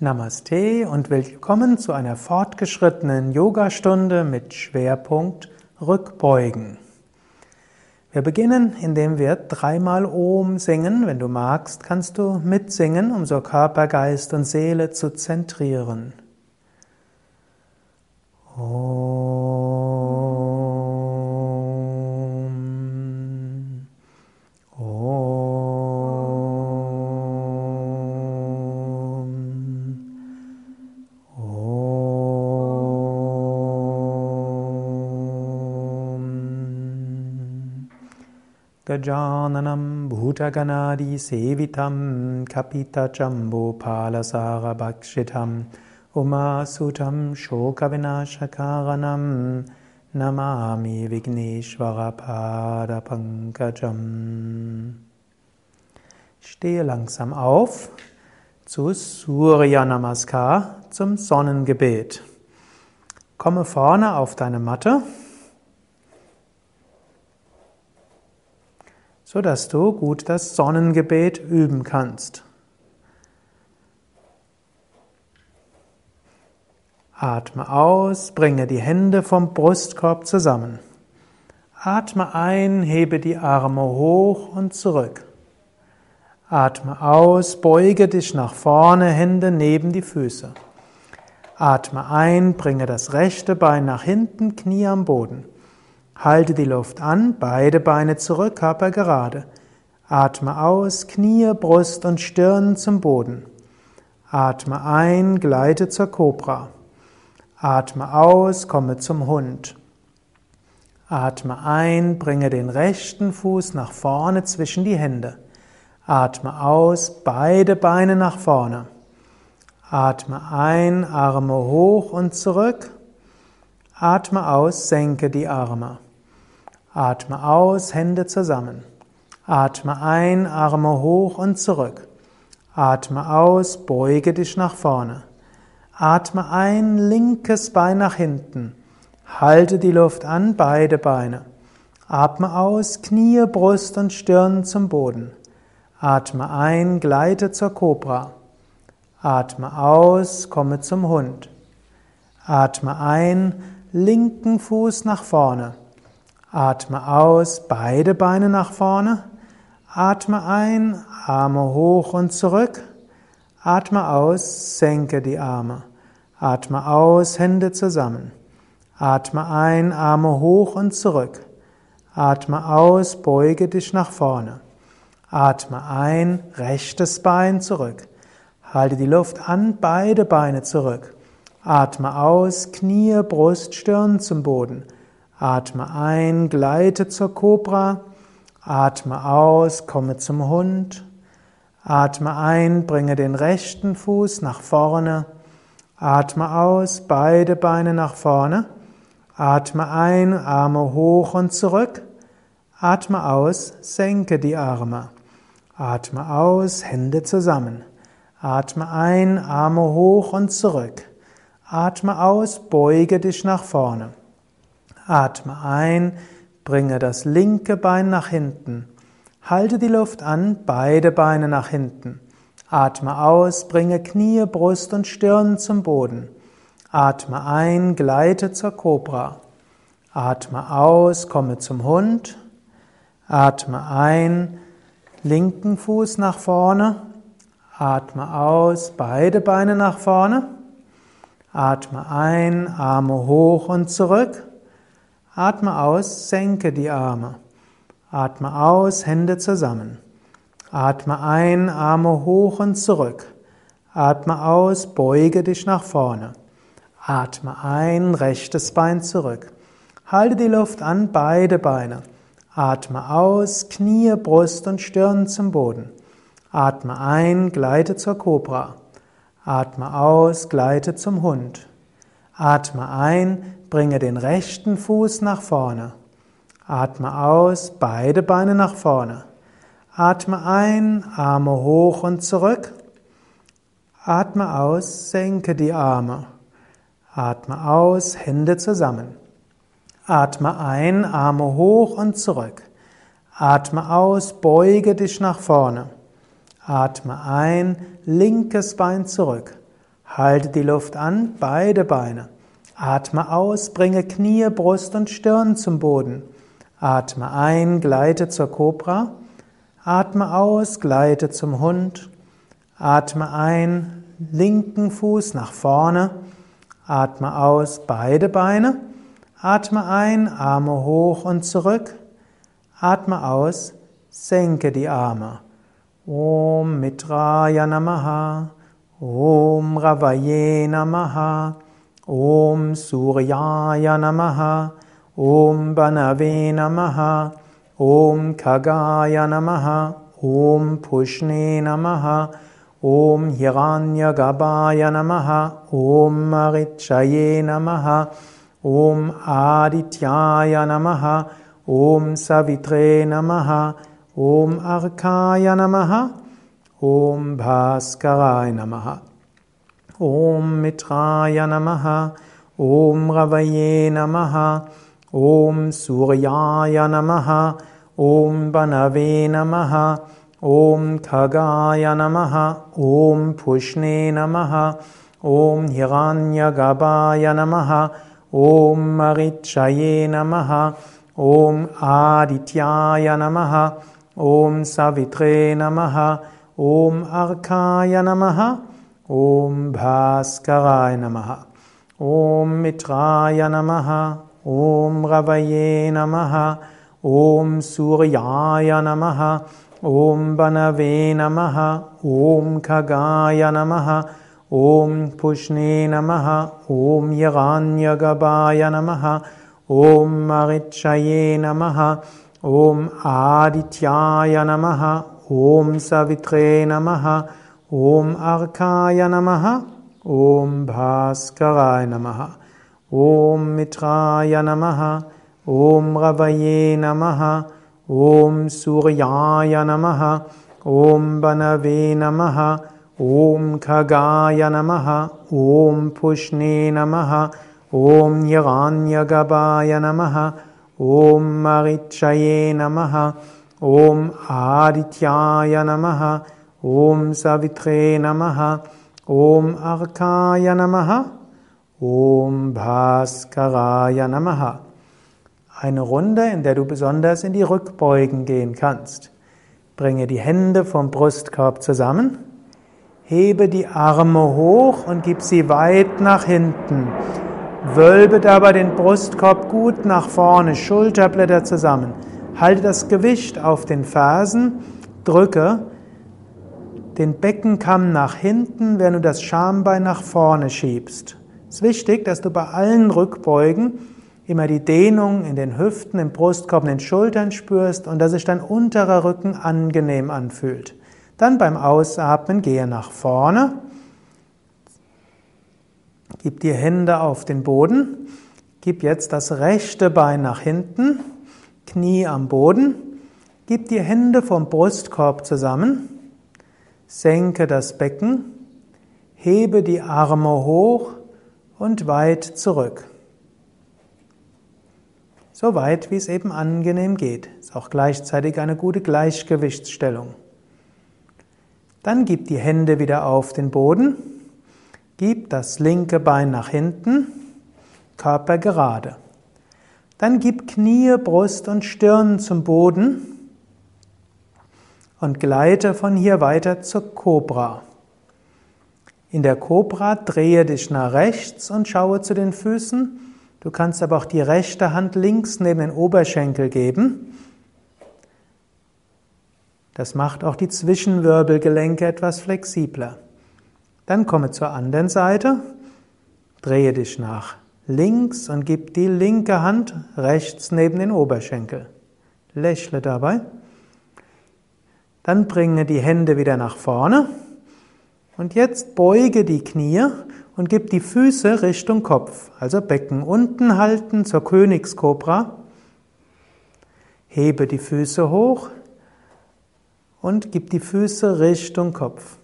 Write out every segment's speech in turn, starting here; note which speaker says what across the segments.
Speaker 1: Namaste und willkommen zu einer fortgeschrittenen Yogastunde mit Schwerpunkt Rückbeugen. Wir beginnen, indem wir dreimal Om singen. Wenn du magst, kannst du mitsingen, um so Körper, Geist und Seele zu zentrieren. Om. गजाननं भूतगणादिसेवितं कपितजम्बूफालसारभक्षितम् उमासुतं शोकविनाशकारणं Namami Vigneshwarapadapangajam. Stehe langsam auf zu Surya Namaskar, zum Sonnengebet. Komme vorne auf deine Matte So dass du gut das Sonnengebet üben kannst. Atme aus, bringe die Hände vom Brustkorb zusammen. Atme ein, hebe die Arme hoch und zurück. Atme aus, beuge dich nach vorne, Hände neben die Füße. Atme ein, bringe das rechte Bein nach hinten, Knie am Boden. Halte die Luft an, beide Beine zurück, Körper gerade. Atme aus, Knie, Brust und Stirn zum Boden. Atme ein, gleite zur Kobra. Atme aus, komme zum Hund. Atme ein, bringe den rechten Fuß nach vorne zwischen die Hände. Atme aus, beide Beine nach vorne. Atme ein, Arme hoch und zurück. Atme aus, senke die Arme. Atme aus, Hände zusammen. Atme ein, Arme hoch und zurück. Atme aus, beuge dich nach vorne. Atme ein, linkes Bein nach hinten. Halte die Luft an, beide Beine. Atme aus, Knie, Brust und Stirn zum Boden. Atme ein, gleite zur Kobra. Atme aus, komme zum Hund. Atme ein, linken Fuß nach vorne. Atme aus, beide Beine nach vorne. Atme ein, Arme hoch und zurück. Atme aus, senke die Arme. Atme aus, Hände zusammen. Atme ein, Arme hoch und zurück. Atme aus, beuge dich nach vorne. Atme ein, rechtes Bein zurück. Halte die Luft an, beide Beine zurück. Atme aus, Knie, Brust, Stirn zum Boden. Atme ein, gleite zur Kobra. Atme aus, komme zum Hund. Atme ein, bringe den rechten Fuß nach vorne. Atme aus, beide Beine nach vorne. Atme ein, Arme hoch und zurück. Atme aus, senke die Arme. Atme aus, Hände zusammen. Atme ein, Arme hoch und zurück. Atme aus, beuge dich nach vorne. Atme ein, bringe das linke Bein nach hinten. Halte die Luft an, beide Beine nach hinten. Atme aus, bringe Knie, Brust und Stirn zum Boden. Atme ein, gleite zur Kobra. Atme aus, komme zum Hund. Atme ein, linken Fuß nach vorne. Atme aus, beide Beine nach vorne. Atme ein, Arme hoch und zurück. Atme aus, senke die Arme. Atme aus, Hände zusammen. Atme ein, Arme hoch und zurück. Atme aus, beuge dich nach vorne. Atme ein, rechtes Bein zurück. Halte die Luft an, beide Beine. Atme aus, Knie, Brust und Stirn zum Boden. Atme ein, gleite zur Kobra. Atme aus, gleite zum Hund. Atme ein, bringe den rechten Fuß nach vorne. Atme aus, beide Beine nach vorne. Atme ein, Arme hoch und zurück. Atme aus, senke die Arme. Atme aus, Hände zusammen. Atme ein, Arme hoch und zurück. Atme aus, beuge dich nach vorne. Atme ein, linkes Bein zurück. Halte die Luft an, beide Beine. Atme aus, bringe Knie, Brust und Stirn zum Boden. Atme ein, gleite zur Kobra. Atme aus, gleite zum Hund. Atme ein, linken Fuß nach vorne. Atme aus, beide Beine. Atme ein, Arme hoch und zurück. Atme aus, senke die Arme. Om Mitraya Namaha. Om Ravaye Namaha. ॐ सूर्याय नमः ॐ बनवे नमः ॐ खगाय नमः ॐ पुष्णे नमः ॐ हगान्यगभाय नमः ॐ महिक्षये नमः ॐ आदित्याय नमः ॐ सवित्रे नमः ॐ अर्काय नमः ॐ भास्कराय नमः। ॐ मित्राय नमः ॐ रवये नमः ॐ सूर्याय नमः ॐ बनवे नमः ॐ खगाय नमः ॐ पुष्णे नमः ॐ हिरण्यगभाय नमः ॐ महि नमः ॐ आदित्याय नमः ॐ सवित्रे नमः ॐ अर्काय नमः ॐ भास्कराय नमः ॐ मित्राय नमः ॐ रवये नमः ॐ सूर्याय नमः ॐ बनवे नमः ॐ खगाय नमः ॐ पुष्णे नमः ॐ यगान्यगवाय नमः ॐ मिक्षये नमः ॐ आदित्याय नमः ॐ सवित्रे नमः ॐ अर्काय नमः ॐ भास्कराय नमः ॐ मित्राय नमः ॐ रवये नमः ॐ सूर्याय नमः ॐ बनवे नमः ॐ खगाय नमः ॐ पुष्णे नमः ॐ यगान्यगवाय नमः ॐ मरिचये नमः ॐ आदित्याय नमः Om Savitre Namaha. Om Arkaya Namaha. Om Bhaskaraya Namaha. Eine Runde, in der du besonders in die Rückbeugen gehen kannst. Bringe die Hände vom Brustkorb zusammen. Hebe die Arme hoch und gib sie weit nach hinten. Wölbe dabei den Brustkorb gut nach vorne, Schulterblätter zusammen. Halte das Gewicht auf den Fersen, drücke den Beckenkamm nach hinten, während du das Schambein nach vorne schiebst. Es ist wichtig, dass du bei allen Rückbeugen immer die Dehnung in den Hüften, im Brustkorb, in den Schultern spürst und dass sich dein unterer Rücken angenehm anfühlt. Dann beim Ausatmen gehe nach vorne, gib die Hände auf den Boden, gib jetzt das rechte Bein nach hinten, Knie am Boden, gib die Hände vom Brustkorb zusammen, senke das Becken, hebe die Arme hoch und weit zurück. So weit, wie es eben angenehm geht. Ist auch gleichzeitig eine gute Gleichgewichtsstellung. Dann gib die Hände wieder auf den Boden. Gib das linke Bein nach hinten, Körper gerade. Dann gib Knie, Brust und Stirn zum Boden und gleite von hier weiter zur Kobra. In der Kobra drehe dich nach rechts und schaue zu den Füßen. Du kannst aber auch die rechte Hand links neben den Oberschenkel geben. Das macht auch die Zwischenwirbelgelenke etwas flexibler. Dann komme zur anderen Seite, drehe dich nach links und gib die linke Hand rechts neben den Oberschenkel. Lächle dabei. Dann bringe die Hände wieder nach vorne. Und jetzt beuge die Knie und gib die Füße Richtung Kopf. Also Becken unten halten zur Königskobra. Hebe die Füße hoch und gib die Füße Richtung Kopf.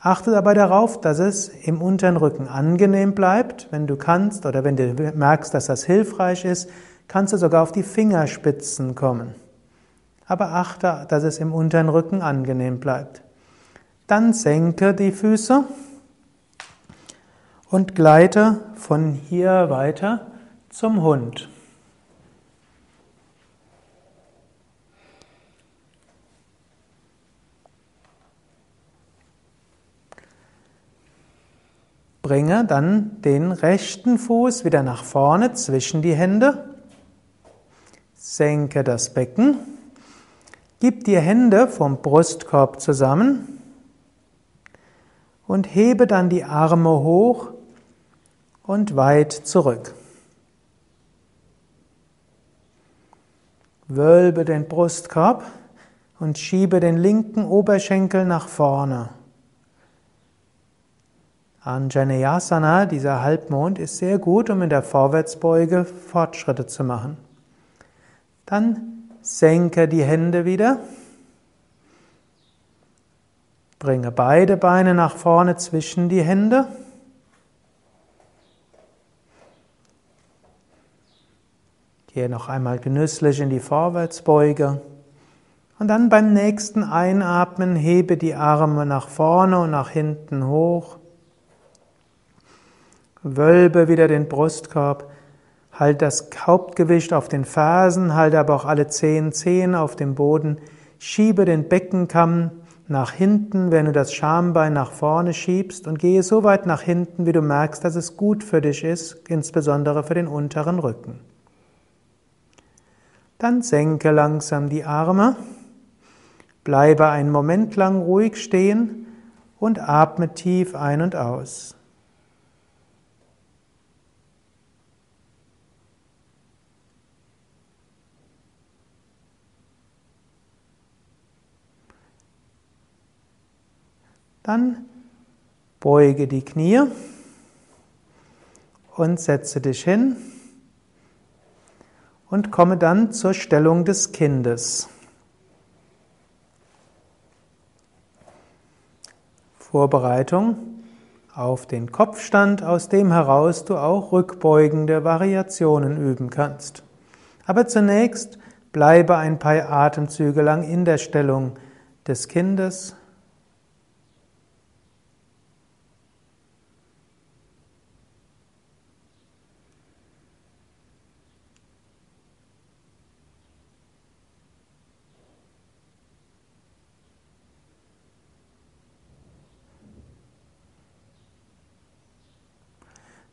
Speaker 1: Achte dabei darauf, dass es im unteren Rücken angenehm bleibt. Wenn du kannst oder wenn du merkst, dass das hilfreich ist, kannst du sogar auf die Fingerspitzen kommen. Aber achte, dass es im unteren Rücken angenehm bleibt. Dann senke die Füße und gleite von hier weiter zum Hund. Bringe dann den rechten Fuß wieder nach vorne zwischen die Hände. Senke das Becken. Gib die Hände vom Brustkorb zusammen und hebe dann die Arme hoch und weit zurück. Wölbe den Brustkorb und schiebe den linken Oberschenkel nach vorne. Anjaneyasana, dieser Halbmond, ist sehr gut, um in der Vorwärtsbeuge Fortschritte zu machen. Dann senke die Hände wieder. Bringe beide Beine nach vorne zwischen die Hände. Gehe noch einmal genüsslich in die Vorwärtsbeuge. Und dann beim nächsten Einatmen hebe die Arme nach vorne und nach hinten hoch. Wölbe wieder den Brustkorb. Halt das Hauptgewicht auf den Fersen, halte aber auch alle zehn Zehen auf dem Boden. Schiebe den Beckenkamm nach hinten, wenn du das Schambein nach vorne schiebst und gehe so weit nach hinten, wie du merkst, dass es gut für dich ist, insbesondere für den unteren Rücken. Dann senke langsam die Arme, bleibe einen Moment lang ruhig stehen und atme tief ein und aus. Dann beuge die Knie und setze dich hin und komme dann zur Stellung des Kindes. Vorbereitung auf den Kopfstand, aus dem heraus du auch rückbeugende Variationen üben kannst. Aber zunächst bleibe ein paar Atemzüge lang in der Stellung des Kindes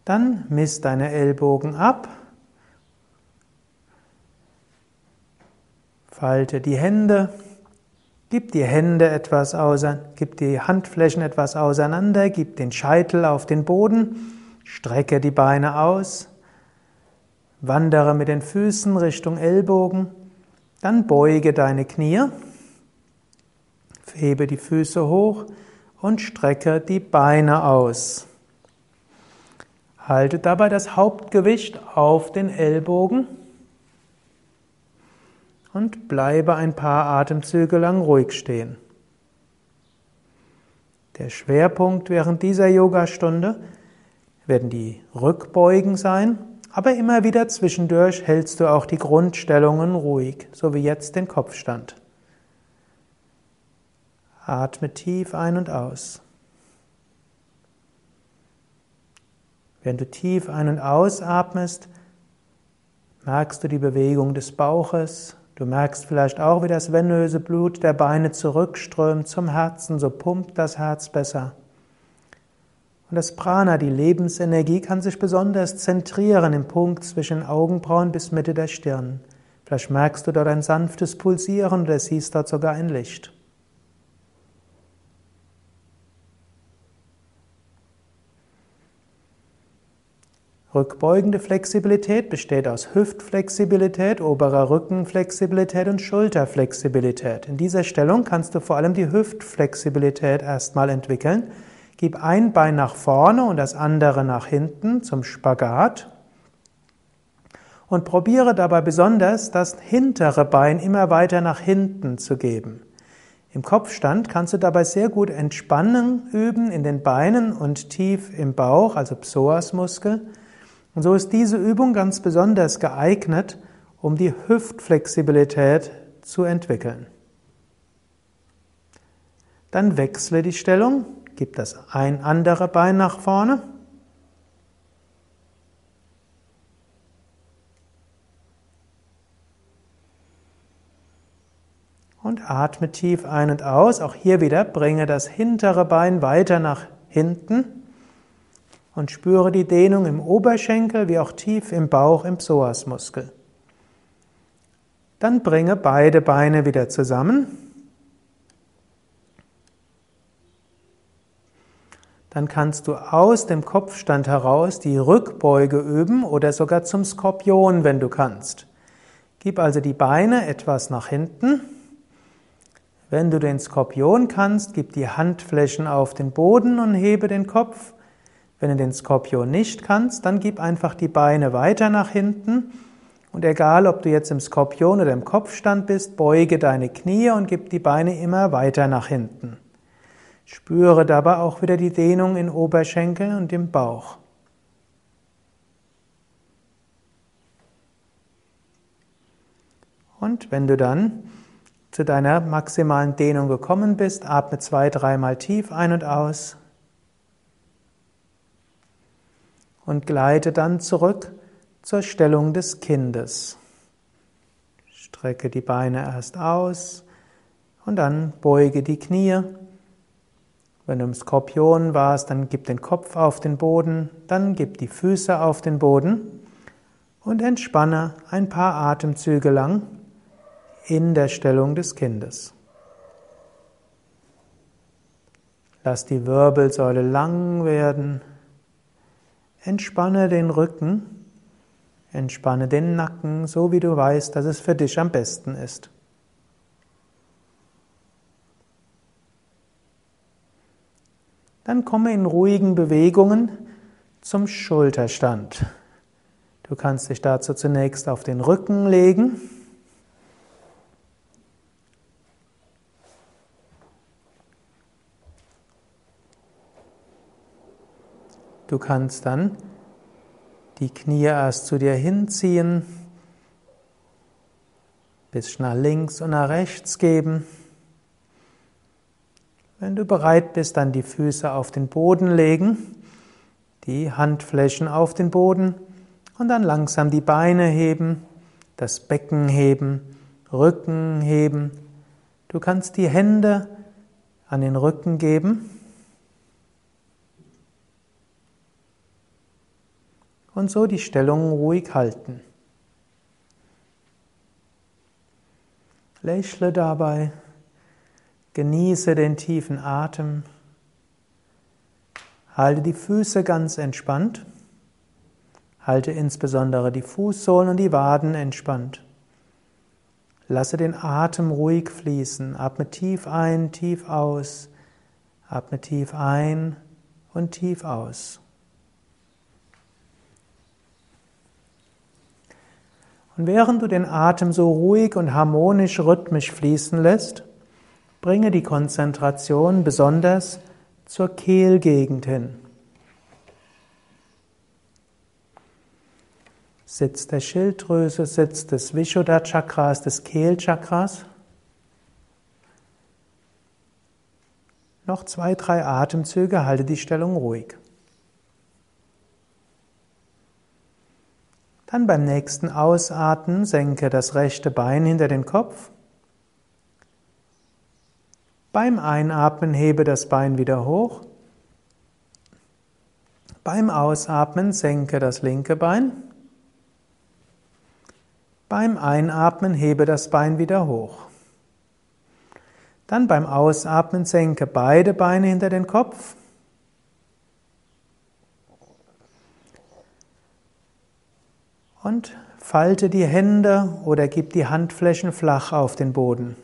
Speaker 1: Dann misst deine Ellbogen ab. Falte die Hände. Gib die Hände etwas auseinander, gib die Handflächen etwas auseinander, gib den Scheitel auf den Boden, strecke die Beine aus, wandere mit den Füßen Richtung Ellbogen, dann beuge deine Knie, hebe die Füße hoch und strecke die Beine aus. Halte dabei das Hauptgewicht auf den Ellbogen und bleibe ein paar Atemzüge lang ruhig stehen. Der Schwerpunkt während dieser Yogastunde werden die Rückbeugen sein, aber immer wieder zwischendurch hältst du auch die Grundstellungen ruhig, so wie jetzt den Kopfstand. Atme tief ein und aus. Während du tief ein- und ausatmest, merkst du die Bewegung des Bauches. Du merkst vielleicht auch, wie das venöse Blut der Beine zurückströmt zum Herzen, so pumpt das Herz besser. Und das Prana, die Lebensenergie, kann sich besonders zentrieren im Punkt zwischen Augenbrauen bis Mitte der Stirn. Vielleicht merkst du dort ein sanftes Pulsieren oder siehst dort sogar ein Licht. Rückbeugende Flexibilität besteht aus Hüftflexibilität, oberer Rückenflexibilität und Schulterflexibilität. In dieser Stellung kannst du vor allem die Hüftflexibilität erstmal entwickeln. Gib ein Bein nach vorne und das andere nach hinten zum Spagat. Und probiere dabei besonders, das hintere Bein immer weiter nach hinten zu geben. Im Kopfstand kannst du dabei sehr gut Entspannung üben in den Beinen und tief im Bauch, also Psoasmuskel. Und so ist diese Übung ganz besonders geeignet, um die Hüftflexibilität zu entwickeln. Dann wechsle die Stellung, gib das ein andere Bein nach vorne. Und atme tief ein und aus. Auch hier wieder bringe das hintere Bein weiter nach hinten und spüre die Dehnung im Oberschenkel wie auch tief im Bauch im Psoasmuskel. Dann bringe beide Beine wieder zusammen. Dann kannst du aus dem Kopfstand heraus die Rückbeuge üben oder sogar zum Skorpion, wenn du kannst. Gib also die Beine etwas nach hinten. Wenn du den Skorpion kannst, gib die Handflächen auf den Boden und hebe den Kopf. Wenn du den Skorpion nicht kannst, dann gib einfach die Beine weiter nach hinten. Und egal, ob du jetzt im Skorpion oder im Kopfstand bist, beuge deine Knie und gib die Beine immer weiter nach hinten. Spüre dabei auch wieder die Dehnung in Oberschenkel und im Bauch. Und wenn du dann zu deiner maximalen Dehnung gekommen bist, atme zwei, dreimal tief ein und aus und gleite dann zurück zur Stellung des Kindes. Strecke die Beine erst aus und dann beuge die Knie. Wenn du im Skorpion warst, dann gib den Kopf auf den Boden, dann gib die Füße auf den Boden und entspanne ein paar Atemzüge lang in der Stellung des Kindes. Lass die Wirbelsäule lang werden. Entspanne den Rücken. Entspanne den Nacken, so wie du weißt, dass es für dich am besten ist. Dann komme in ruhigen Bewegungen zum Schulterstand. Du kannst dich dazu zunächst auf den Rücken legen. Du kannst dann die Knie erst zu dir hinziehen, bisschen nach links und nach rechts geben. Wenn du bereit bist, dann die Füße auf den Boden legen, die Handflächen auf den Boden und dann langsam die Beine heben, das Becken heben, Rücken heben. Du kannst die Hände an den Rücken geben und so die Stellung ruhig halten. Lächle dabei, genieße den tiefen Atem, halte die Füße ganz entspannt, halte insbesondere die Fußsohlen und die Waden entspannt. Lasse den Atem ruhig fließen, atme tief ein, tief aus, atme tief ein und tief aus. Und während du den Atem so ruhig und harmonisch rhythmisch fließen lässt, bringe die Konzentration besonders zur Kehlgegend hin. Sitz der Schilddrüse, Sitz des Vishuddha-Chakras, des Kehlchakras. Noch zwei, drei Atemzüge, halte die Stellung ruhig. Dann beim nächsten Ausatmen senke das rechte Bein hinter den Kopf. Beim Einatmen hebe das Bein wieder hoch. Beim Ausatmen senke das linke Bein. Beim Einatmen hebe das Bein wieder hoch. Dann beim Ausatmen senke beide Beine hinter den Kopf. Und falte die Hände oder gib die Handflächen flach auf den Boden.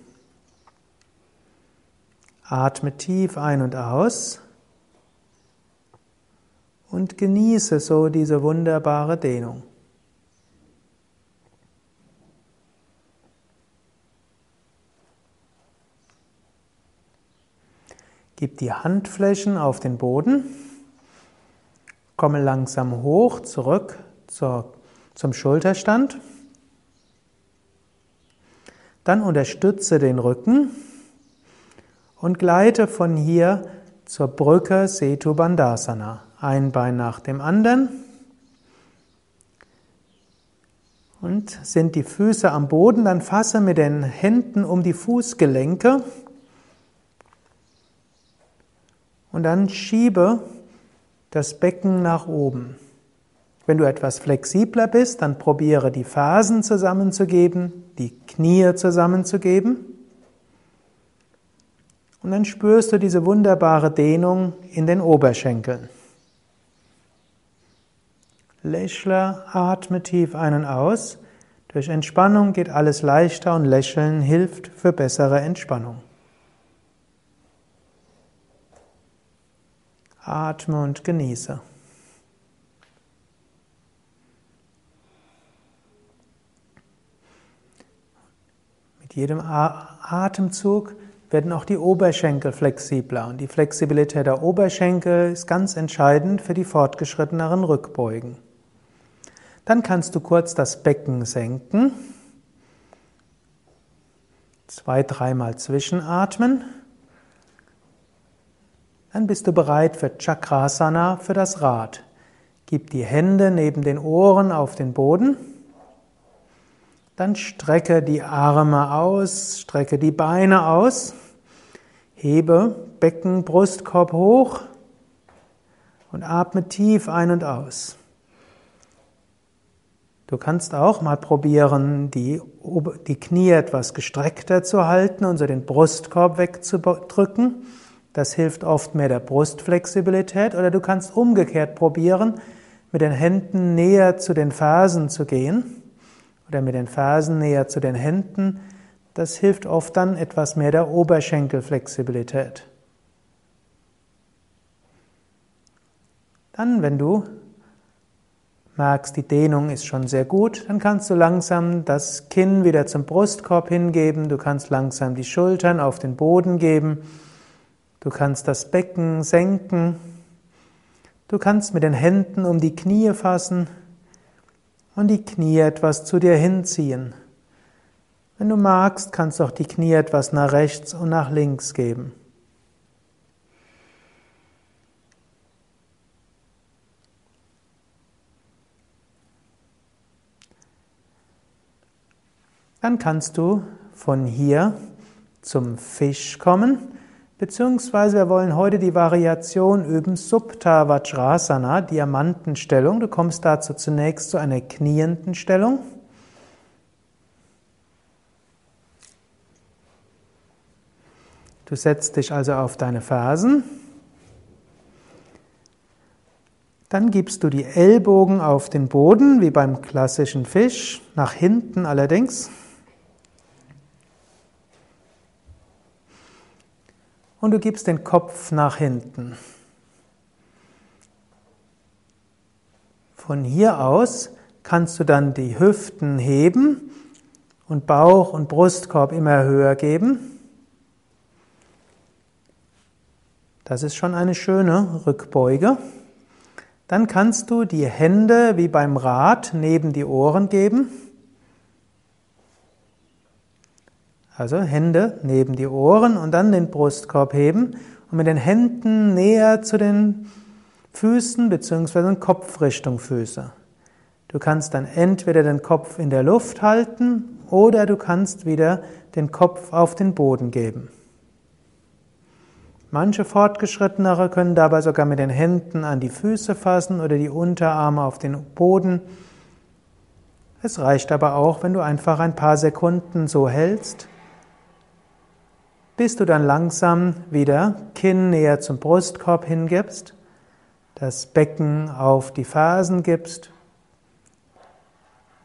Speaker 1: Atme tief ein und aus und genieße so diese wunderbare Dehnung. Gib die Handflächen auf den Boden, komme langsam hoch zurück zur zum Schulterstand. Dann unterstütze den Rücken und gleite von hier zur Brücke Setu Bandhasana. Ein Bein nach dem anderen. Und sind die Füße am Boden, dann fasse mit den Händen um die Fußgelenke und dann schiebe das Becken nach oben. Wenn du etwas flexibler bist, dann probiere die Fersen zusammenzugeben, die Knie zusammenzugeben. Und dann spürst du diese wunderbare Dehnung in den Oberschenkeln. Lächle, atme tief ein und aus. Durch Entspannung geht alles leichter und Lächeln hilft für bessere Entspannung. Atme und genieße. Mit jedem Atemzug werden auch die Oberschenkel flexibler und die Flexibilität der Oberschenkel ist ganz entscheidend für die fortgeschritteneren Rückbeugen. Dann kannst du kurz das Becken senken, zwei, dreimal zwischenatmen. Dann bist du bereit für Chakrasana, für das Rad. Gib die Hände neben den Ohren auf den Boden. Dann strecke die Arme aus, strecke die Beine aus, hebe Becken, Brustkorb hoch und atme tief ein und aus. Du kannst auch mal probieren, die, die Knie etwas gestreckter zu halten und so den Brustkorb wegzudrücken. Das hilft oft mehr der Brustflexibilität. Oder du kannst umgekehrt probieren, mit den Händen näher zu den Fersen zu gehen oder mit den Fersen näher zu den Händen. Das hilft oft dann etwas mehr der Oberschenkelflexibilität. Dann, wenn du merkst, die Dehnung ist schon sehr gut, dann kannst du langsam das Kinn wieder zum Brustkorb hingeben, du kannst langsam die Schultern auf den Boden geben, du kannst das Becken senken, du kannst mit den Händen um die Knie fassen und die Knie etwas zu dir hinziehen. Wenn du magst, kannst du auch die Knie etwas nach rechts und nach links geben. Dann kannst du von hier zum Fisch kommen Beziehungsweise wir wollen heute die Variation üben Subta Vajrasana, Diamantenstellung. Du kommst dazu zunächst zu einer knienden Stellung. Du setzt dich also auf deine Fersen. Dann gibst du die Ellbogen auf den Boden, wie beim klassischen Fisch, nach hinten allerdings. Und du gibst den Kopf nach hinten. Von hier aus kannst du dann die Hüften heben und Bauch und Brustkorb immer höher geben. Das ist schon eine schöne Rückbeuge. Dann kannst du die Hände wie beim Rad neben die Ohren geben. Also Hände neben die Ohren und dann den Brustkorb heben und mit den Händen näher zu den Füßen bzw. Kopf Richtung Füße. Du kannst dann entweder den Kopf in der Luft halten oder du kannst wieder den Kopf auf den Boden geben. Manche Fortgeschrittenere können dabei sogar mit den Händen an die Füße fassen oder die Unterarme auf den Boden. Es reicht aber auch, wenn du einfach ein paar Sekunden so hältst bis du dann langsam wieder Kinn näher zum Brustkorb hingibst, das Becken auf die Fersen gibst.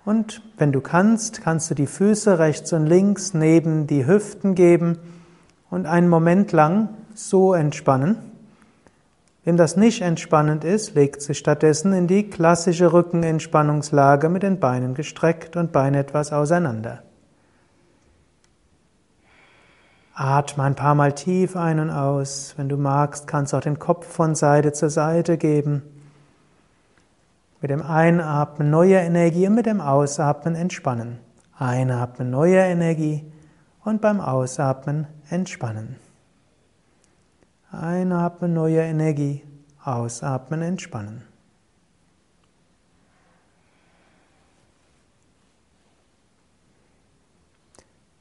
Speaker 1: Und wenn du kannst, kannst du die Füße rechts und links neben die Hüften geben und einen Moment lang so entspannen. Wem das nicht entspannend ist, legt sich stattdessen in die klassische Rückenentspannungslage mit den Beinen gestreckt und Beine etwas auseinander. Atme ein paar Mal tief ein und aus. Wenn du magst, kannst du auch den Kopf von Seite zu Seite geben. Mit dem Einatmen neue Energie und mit dem Ausatmen entspannen. Einatmen neue Energie und beim Ausatmen entspannen. Einatmen neue Energie, ausatmen entspannen.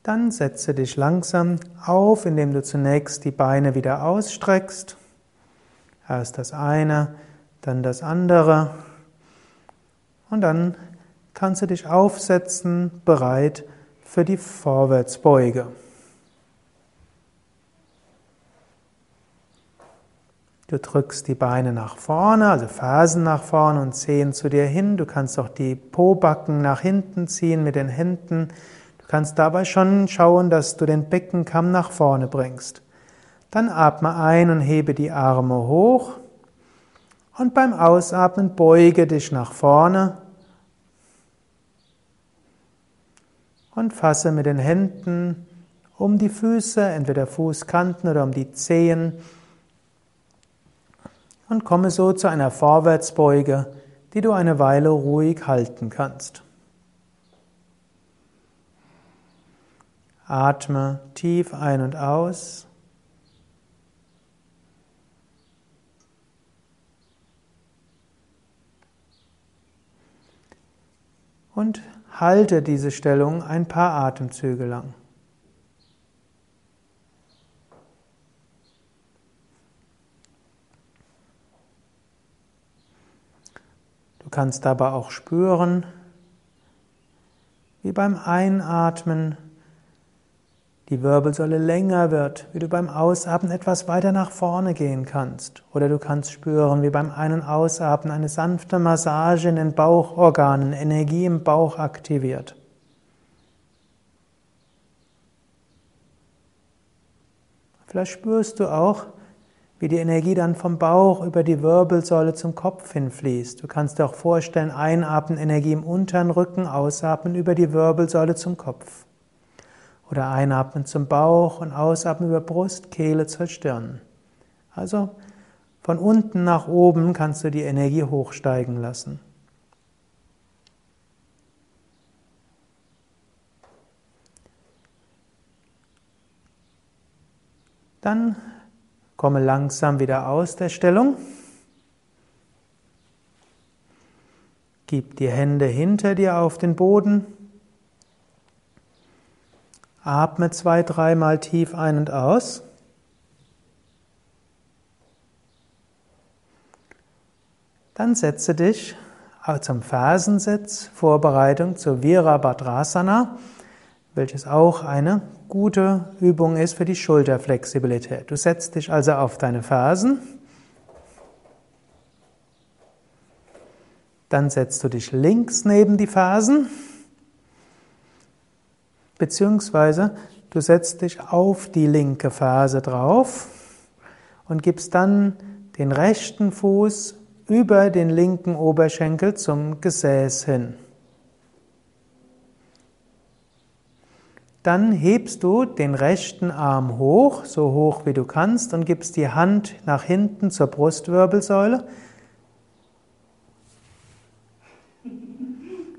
Speaker 1: Dann setze dich langsam auf, indem du zunächst die Beine wieder ausstreckst. Erst das eine, dann das andere. Und dann kannst du dich aufsetzen, bereit für die Vorwärtsbeuge. Du drückst die Beine nach vorne, also Fersen nach vorne und Zehen zu dir hin. Du kannst auch die Pobacken nach hinten ziehen mit den Händen. Kannst dabei schon schauen, dass du den Beckenkamm nach vorne bringst. Dann atme ein und hebe die Arme hoch. Und beim Ausatmen beuge dich nach vorne und fasse mit den Händen um die Füße, entweder Fußkanten oder um die Zehen und komme so zu einer Vorwärtsbeuge, die du eine Weile ruhig halten kannst. Atme tief ein und aus. Und halte diese Stellung ein paar Atemzüge lang. Du kannst dabei auch spüren, wie beim Einatmen die Wirbelsäule länger wird, wie du beim Ausatmen etwas weiter nach vorne gehen kannst. Oder du kannst spüren, wie beim Ein- Ausatmen eine sanfte Massage in den Bauchorganen Energie im Bauch aktiviert. Vielleicht spürst du auch, wie die Energie dann vom Bauch über die Wirbelsäule zum Kopf hinfließt. Du kannst dir auch vorstellen, einatmen Energie im unteren Rücken, ausatmen über die Wirbelsäule zum Kopf. Oder einatmen zum Bauch und ausatmen über Brust, Kehle zur Stirn. Also von unten nach oben kannst du die Energie hochsteigen lassen. Dann komme langsam wieder aus der Stellung. Gib die Hände hinter dir auf den Boden. Atme zwei, dreimal tief ein und aus. Dann setze dich zum Fersensitz, Vorbereitung zur Virabhadrasana, welches auch eine gute Übung ist für die Schulterflexibilität. Du setzt dich also auf deine Fersen. Dann setzt du dich links neben die Fersen beziehungsweise du setzt dich auf die linke Ferse drauf und gibst dann den rechten Fuß über den linken Oberschenkel zum Gesäß hin. Dann hebst du den rechten Arm hoch, so hoch wie du kannst, und gibst die Hand nach hinten zur Brustwirbelsäule.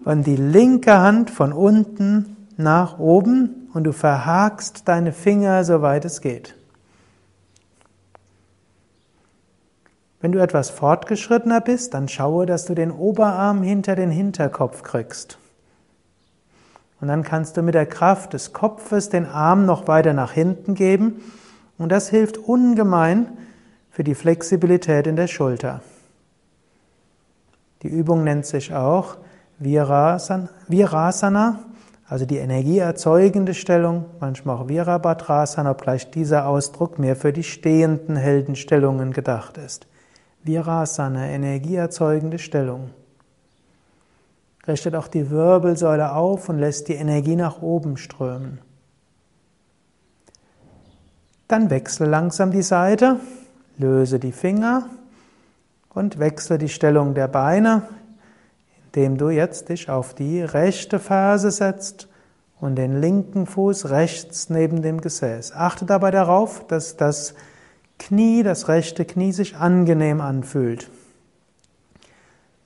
Speaker 1: Und die linke Hand von unten nach oben und du verhakst deine Finger, soweit es geht. Wenn du etwas fortgeschrittener bist, dann schaue, dass du den Oberarm hinter den Hinterkopf kriegst. Und dann kannst du mit der Kraft des Kopfes den Arm noch weiter nach hinten geben. Und das hilft ungemein für die Flexibilität in der Schulter. Die Übung nennt sich auch Virasana, also die energieerzeugende Stellung, manchmal auch Virabhadrasana, obgleich dieser Ausdruck mehr für die stehenden Heldenstellungen gedacht ist. Virasana, energieerzeugende Stellung. Richtet auch die Wirbelsäule auf und lässt die Energie nach oben strömen. Dann wechsle langsam die Seite, löse die Finger und wechsle die Stellung der Beine, indem du jetzt dich auf die rechte Ferse setzt und den linken Fuß rechts neben dem Gesäß. Achte dabei darauf, dass das Knie, das rechte Knie sich angenehm anfühlt.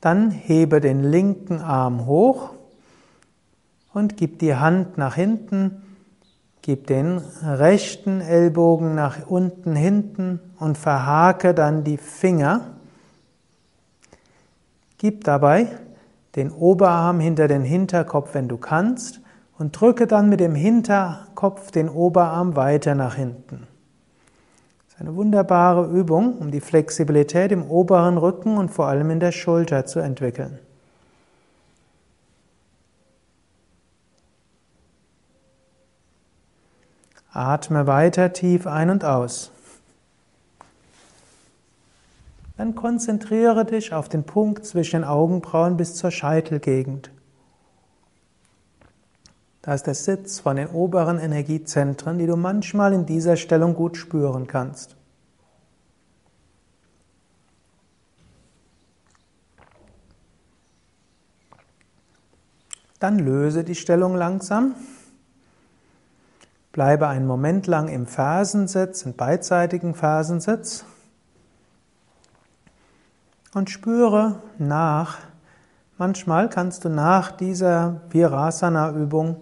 Speaker 1: Dann hebe den linken Arm hoch und gib die Hand nach hinten, Gib den rechten Ellbogen nach unten hinten und verhake dann die Finger. Gib dabei den Oberarm hinter den Hinterkopf, wenn du kannst, und drücke dann mit dem Hinterkopf den Oberarm weiter nach hinten. Das ist eine wunderbare Übung, um die Flexibilität im oberen Rücken und vor allem in der Schulter zu entwickeln. Atme weiter tief ein und aus. Dann konzentriere dich auf den Punkt zwischen den Augenbrauen bis zur Scheitelgegend. Da ist der Sitz von den oberen Energiezentren, die du manchmal in dieser Stellung gut spüren kannst. Dann löse die Stellung langsam. Bleibe einen Moment lang im Fersensitz, im beidseitigen Fersensitz und spüre nach. Manchmal kannst du nach dieser Virasana-Übung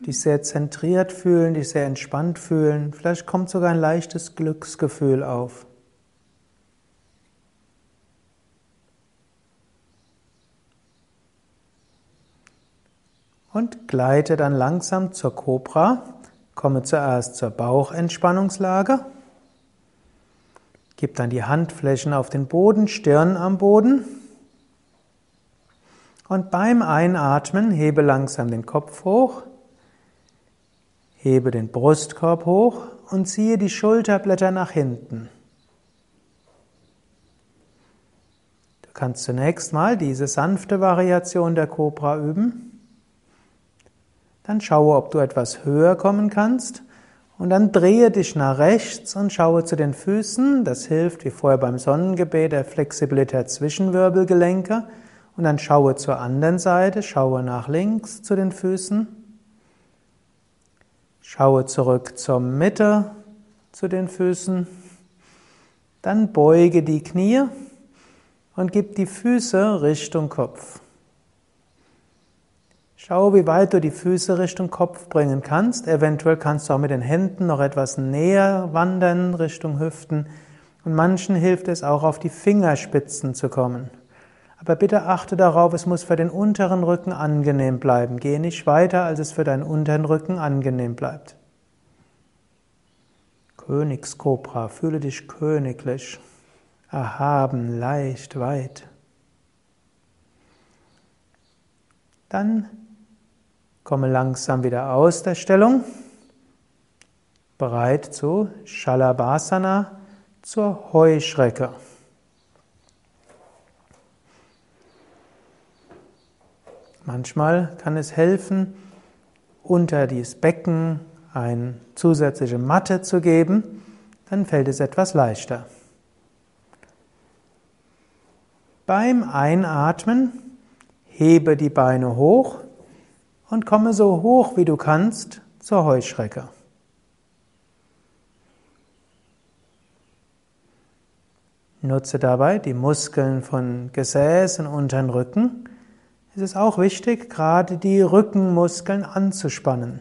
Speaker 1: dich sehr zentriert fühlen, dich sehr entspannt fühlen. Vielleicht kommt sogar ein leichtes Glücksgefühl auf. Und gleite dann langsam zur Cobra. Komme zuerst zur Bauchentspannungslage. Gib dann die Handflächen auf den Boden, Stirn am Boden. Und beim Einatmen hebe langsam den Kopf hoch, hebe den Brustkorb hoch und ziehe die Schulterblätter nach hinten. Du kannst zunächst mal diese sanfte Variation der Cobra üben. Dann schaue, ob du etwas höher kommen kannst. Und dann drehe dich nach rechts und schaue zu den Füßen. Das hilft, wie vorher beim Sonnengebet, der Flexibilität zwischen Wirbelgelenke. Und dann schaue zur anderen Seite, schaue nach links zu den Füßen. Schaue zurück zur Mitte zu den Füßen. Dann beuge die Knie und gib die Füße Richtung Kopf. Schau, wie weit du die Füße Richtung Kopf bringen kannst. Eventuell kannst du auch mit den Händen noch etwas näher wandern Richtung Hüften. Und manchen hilft es auch, auf die Fingerspitzen zu kommen. Aber bitte achte darauf, es muss für den unteren Rücken angenehm bleiben. Gehe nicht weiter, als es für deinen unteren Rücken angenehm bleibt. Königskobra, fühle dich königlich, erhaben, leicht, weit. Dann Komme langsam wieder aus der Stellung. Bereit zu Shalabhasana, zur Heuschrecke. Manchmal kann es helfen, unter dieses Becken eine zusätzliche Matte zu geben, dann fällt es etwas leichter. Beim Einatmen hebe die Beine hoch und komme so hoch wie du kannst zur Heuschrecke. Nutze dabei die Muskeln von Gesäß und unteren Rücken. Es ist auch wichtig, gerade die Rückenmuskeln anzuspannen.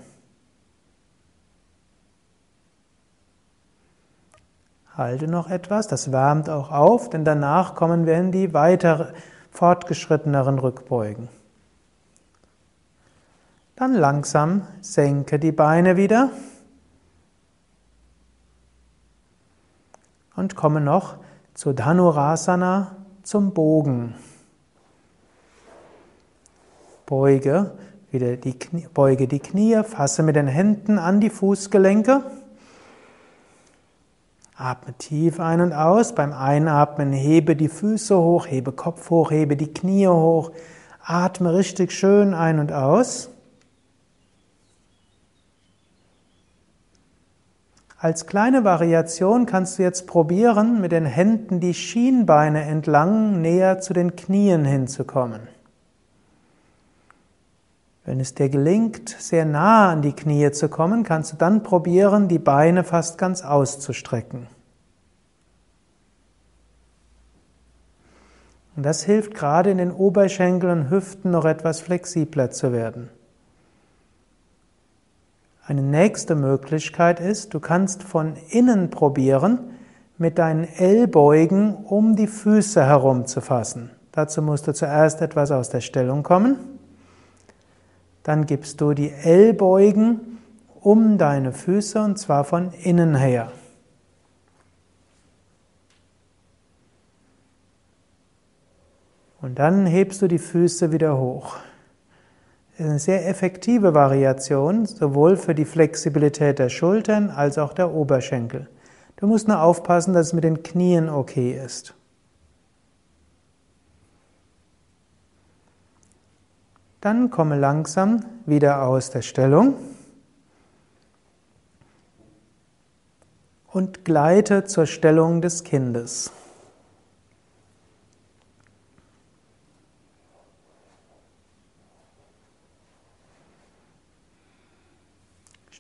Speaker 1: Halte noch etwas, das wärmt auch auf, denn danach kommen wir in die weiter fortgeschritteneren Rückbeugen. Dann langsam senke die Beine wieder und komme noch zu Dhanurasana zum Bogen. Beuge wieder die Knie, beuge die Knie, fasse mit den Händen an die Fußgelenke. Atme tief ein und aus. Beim Einatmen hebe die Füße hoch, hebe Kopf hoch, hebe die Knie hoch. Atme richtig schön ein und aus. Als kleine Variation kannst du jetzt probieren, mit den Händen die Schienbeine entlang näher zu den Knien hinzukommen. Wenn es dir gelingt, sehr nah an die Knie zu kommen, kannst du dann probieren, die Beine fast ganz auszustrecken. Und das hilft gerade in den Oberschenkeln und Hüften noch etwas flexibler zu werden. Eine nächste Möglichkeit ist, du kannst von innen probieren, mit deinen Ellbeugen um die Füße herum zu fassen. Dazu musst du zuerst etwas aus der Stellung kommen. Dann gibst du die Ellbeugen um deine Füße und zwar von innen her. Und dann hebst du die Füße wieder hoch. Eine sehr effektive Variation, sowohl für die Flexibilität der Schultern als auch der Oberschenkel. Du musst nur aufpassen, dass es mit den Knien okay ist. Dann komme langsam wieder aus der Stellung und gleite zur Stellung des Kindes.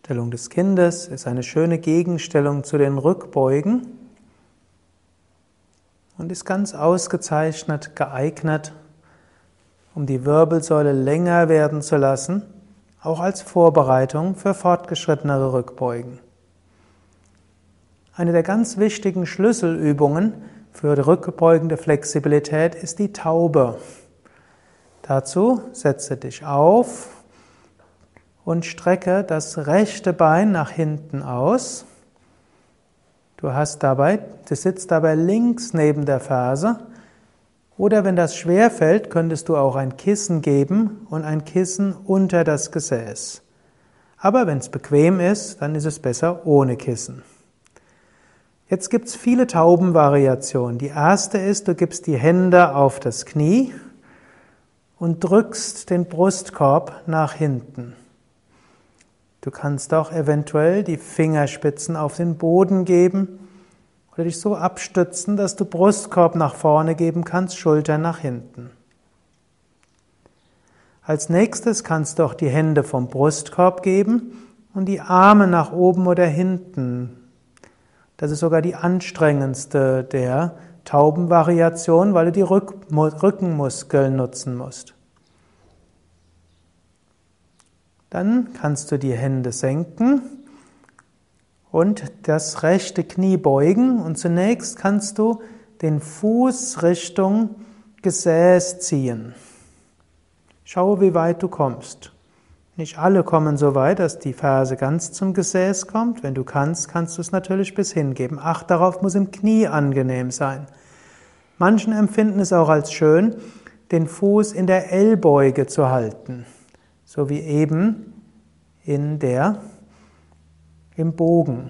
Speaker 1: Stellung des Kindes ist eine schöne Gegenstellung zu den Rückbeugen und ist ganz ausgezeichnet geeignet, um die Wirbelsäule länger werden zu lassen, auch als Vorbereitung für fortgeschrittenere Rückbeugen. Eine der ganz wichtigen Schlüsselübungen für die rückbeugende Flexibilität ist die Taube. Dazu setze dich auf und strecke das rechte Bein nach hinten aus. Du hast dabei, du sitzt dabei links neben der Ferse oder wenn das schwer fällt, könntest du auch ein Kissen geben und ein Kissen unter das Gesäß. Aber wenn es bequem ist, dann ist es besser ohne Kissen. Jetzt gibt es viele Taubenvariationen. Die erste ist, du gibst die Hände auf das Knie und drückst den Brustkorb nach hinten. Du kannst auch eventuell die Fingerspitzen auf den Boden geben oder dich so abstützen, dass du Brustkorb nach vorne geben kannst, Schultern nach hinten. Als nächstes kannst du auch die Hände vom Brustkorb geben und die Arme nach oben oder hinten. Das ist sogar die anstrengendste der Taubenvariation, weil du die Rückenmuskeln nutzen musst. Dann kannst du die Hände senken und das rechte Knie beugen und zunächst kannst du den Fuß Richtung Gesäß ziehen. Schau, wie weit du kommst. Nicht alle kommen so weit, dass die Ferse ganz zum Gesäß kommt. Wenn du kannst, kannst du es natürlich bis hingeben. Acht darauf muss im Knie angenehm sein. Manchen empfinden es auch als schön, den Fuß in der Ellbeuge zu halten, so wie eben in der im Bogen.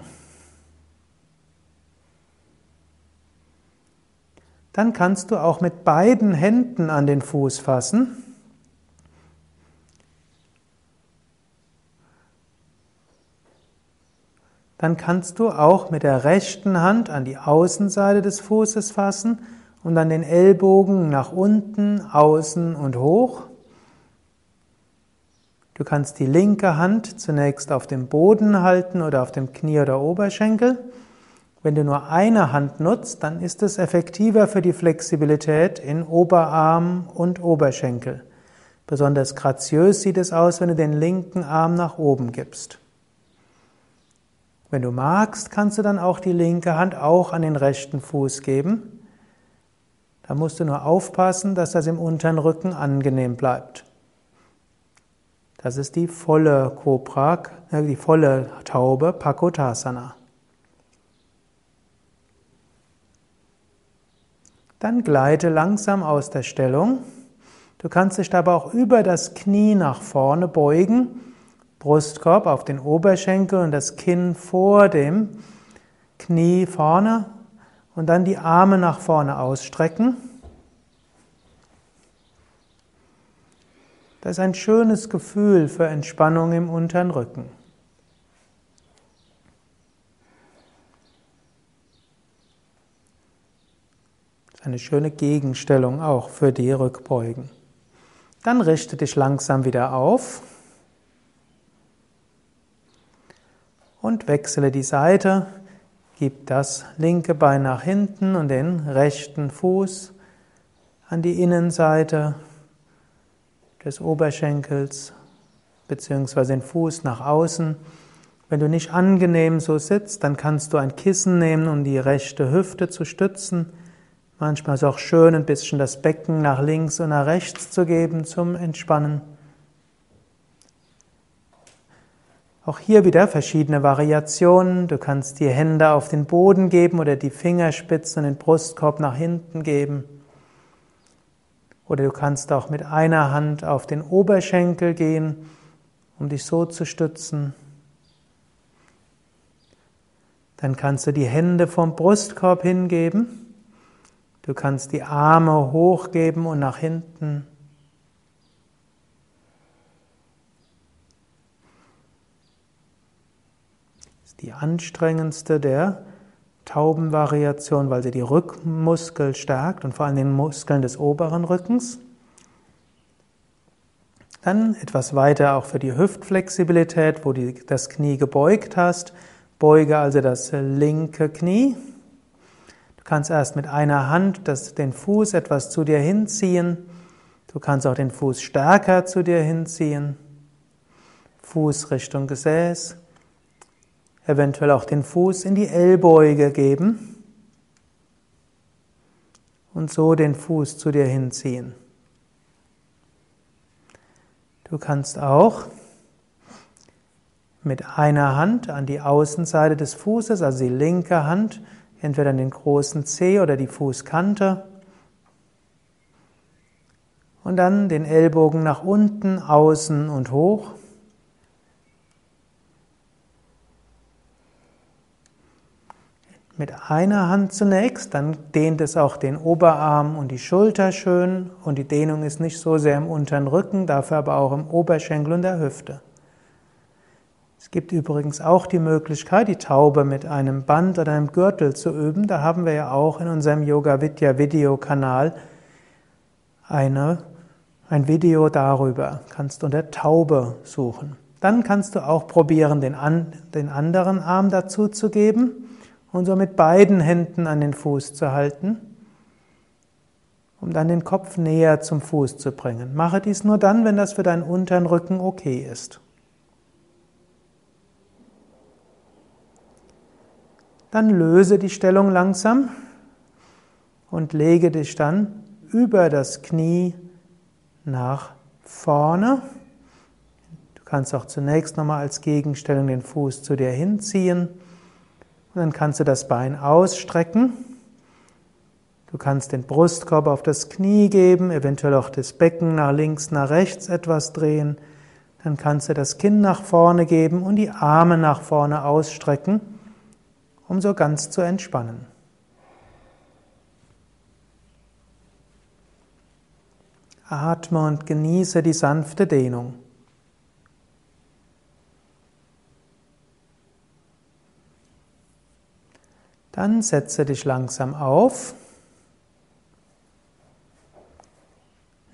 Speaker 1: Dann kannst du auch mit beiden Händen an den Fuß fassen. Dann kannst du auch mit der rechten Hand an die Außenseite des Fußes fassen und dann den Ellbogen nach unten, außen und hoch. Du kannst die linke Hand zunächst auf dem Boden halten oder auf dem Knie oder Oberschenkel. Wenn du nur eine Hand nutzt, dann ist es effektiver für die Flexibilität in Oberarm und Oberschenkel. Besonders graziös sieht es aus, wenn du den linken Arm nach oben gibst. Wenn du magst, kannst du dann auch die linke Hand auch an den rechten Fuß geben. Da musst du nur aufpassen, dass das im unteren Rücken angenehm bleibt. Das ist die volle Cobra, äh, die volle Taube Pakotasana. Dann gleite langsam aus der Stellung. Du kannst dich dabei auch über das Knie nach vorne beugen, Brustkorb auf den Oberschenkel und das Kinn vor dem Knie vorne und dann die Arme nach vorne ausstrecken. Das ist ein schönes Gefühl für Entspannung im unteren Rücken. Eine schöne Gegenstellung auch für die Rückbeugen. Dann richte dich langsam wieder auf und wechsle die Seite. Gib das linke Bein nach hinten und den rechten Fuß an die Innenseite des Oberschenkels beziehungsweise den Fuß nach außen Wenn du nicht angenehm so sitzt, dann kannst du ein Kissen nehmen, um die rechte Hüfte zu stützen. Manchmal ist es auch schön, ein bisschen das Becken nach links und nach rechts zu geben zum Entspannen. Auch hier wieder verschiedene Variationen. Du kannst die Hände auf den Boden geben oder die Fingerspitzen und den Brustkorb nach hinten geben. Oder du kannst auch mit einer Hand auf den Oberschenkel gehen, um dich so zu stützen. Dann kannst du die Hände vom Brustkorb hingeben. Du kannst die Arme hochgeben und nach hinten. die anstrengendste der Taubenvariation, weil sie die Rückmuskel stärkt und vor allem den Muskeln des oberen Rückens. Dann etwas weiter auch für die Hüftflexibilität, wo du das Knie gebeugt hast. Beuge also das linke Knie. Du kannst erst mit einer Hand das, den Fuß etwas zu dir hinziehen. Du kannst auch den Fuß stärker zu dir hinziehen. Fuß Richtung Gesäß eventuell auch den Fuß in die Ellbeuge geben und so den Fuß zu dir hinziehen. Du kannst auch mit einer Hand an die Außenseite des Fußes, also die linke Hand, entweder an den großen Zeh oder die Fußkante, und dann den Ellbogen nach unten, außen und hoch. Mit einer Hand zunächst, dann dehnt es auch den Oberarm und die Schulter schön und die Dehnung ist nicht so sehr im unteren Rücken, dafür aber auch im Oberschenkel und der Hüfte. Es gibt übrigens auch die Möglichkeit, die Taube mit einem Band oder einem Gürtel zu üben. Da haben wir ja auch in unserem Yoga Vidya Videokanal eine, ein Video darüber. Kannst unter Taube suchen. Dann kannst du auch probieren, den, an, den anderen Arm dazu zu geben und so mit beiden Händen an den Fuß zu halten, um dann den Kopf näher zum Fuß zu bringen. Mache dies nur dann, wenn das für deinen unteren Rücken okay ist. Dann löse die Stellung langsam und lege dich dann über das Knie nach vorne. Du kannst auch zunächst nochmal als Gegenstellung den Fuß zu dir hinziehen und dann kannst du das Bein ausstrecken. Du kannst den Brustkorb auf das Knie geben, eventuell auch das Becken nach links, nach rechts etwas drehen. Dann kannst du das Kinn nach vorne geben und die Arme nach vorne ausstrecken, um so ganz zu entspannen. Atme und genieße die sanfte Dehnung. Dann setze dich langsam auf.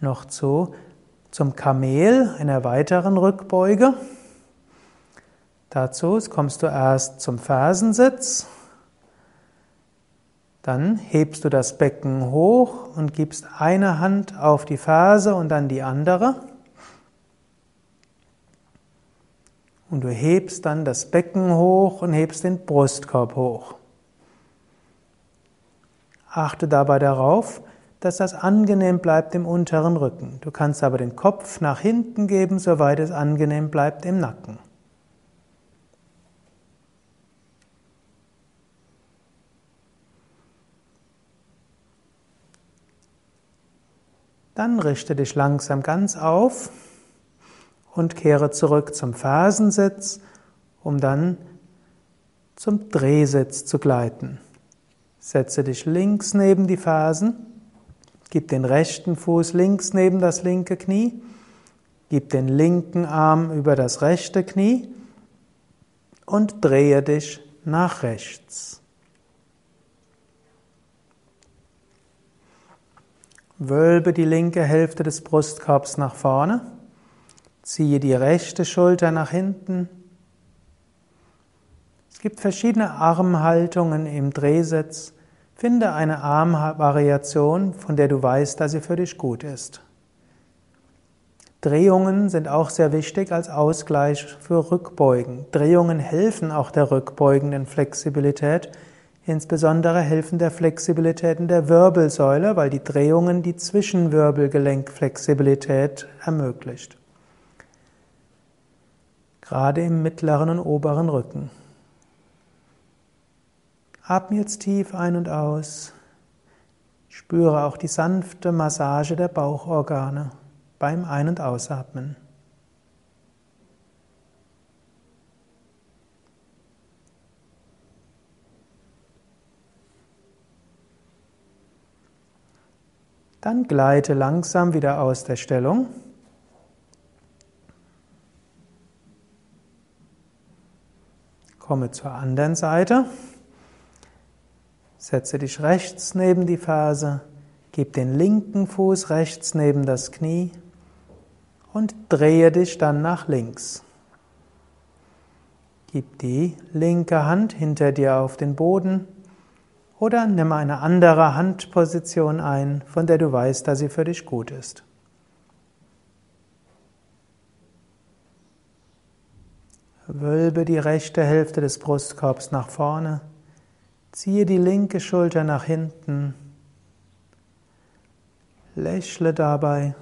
Speaker 1: Noch zu, zum Kamel, einer weiteren Rückbeuge. Dazu kommst du erst zum Fersensitz. Dann hebst du das Becken hoch und gibst eine Hand auf die Ferse und dann die andere. Und du hebst dann das Becken hoch und hebst den Brustkorb hoch. Achte dabei darauf, dass das angenehm bleibt im unteren Rücken. Du kannst aber den Kopf nach hinten geben, soweit es angenehm bleibt im Nacken. Dann richte dich langsam ganz auf und kehre zurück zum Fersensitz, um dann zum Drehsitz zu gleiten. Setze dich links neben die Fersen, gib den rechten Fuß links neben das linke Knie, gib den linken Arm über das rechte Knie. Und drehe dich nach rechts. Wölbe die linke Hälfte des Brustkorbs nach vorne, ziehe die rechte Schulter nach hinten, gibt verschiedene Armhaltungen im Drehsitz. Finde eine Armvariation, von der du weißt, dass sie für dich gut ist. Drehungen sind auch sehr wichtig als Ausgleich für Rückbeugen. Drehungen helfen auch der rückbeugenden Flexibilität. Insbesondere helfen der Flexibilität in der Wirbelsäule, weil die Drehungen die Zwischenwirbelgelenkflexibilität ermöglicht. Gerade im mittleren und oberen Rücken. Atme jetzt tief ein und aus. Spüre auch die sanfte Massage der Bauchorgane beim Ein- und Ausatmen. Dann gleite langsam wieder aus der Stellung. Komme zur anderen Seite. Setze dich rechts neben die Ferse. Gib den linken Fuß rechts neben das Knie und drehe dich dann nach links. Gib die linke Hand hinter dir auf den Boden oder nimm eine andere Handposition ein, von der du weißt, dass sie für dich gut ist. Wölbe die rechte Hälfte des Brustkorbs nach vorne, ziehe die linke Schulter nach hinten, lächle dabei.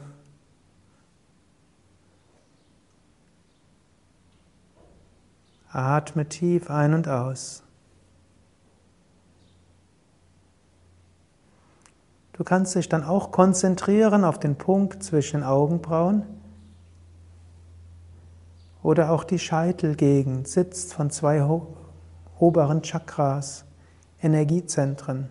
Speaker 1: Atme tief ein und aus. Du kannst dich dann auch konzentrieren auf den Punkt zwischen den Augenbrauen oder auch die Scheitelgegend sitzt von zwei oberen Chakras, Energiezentren.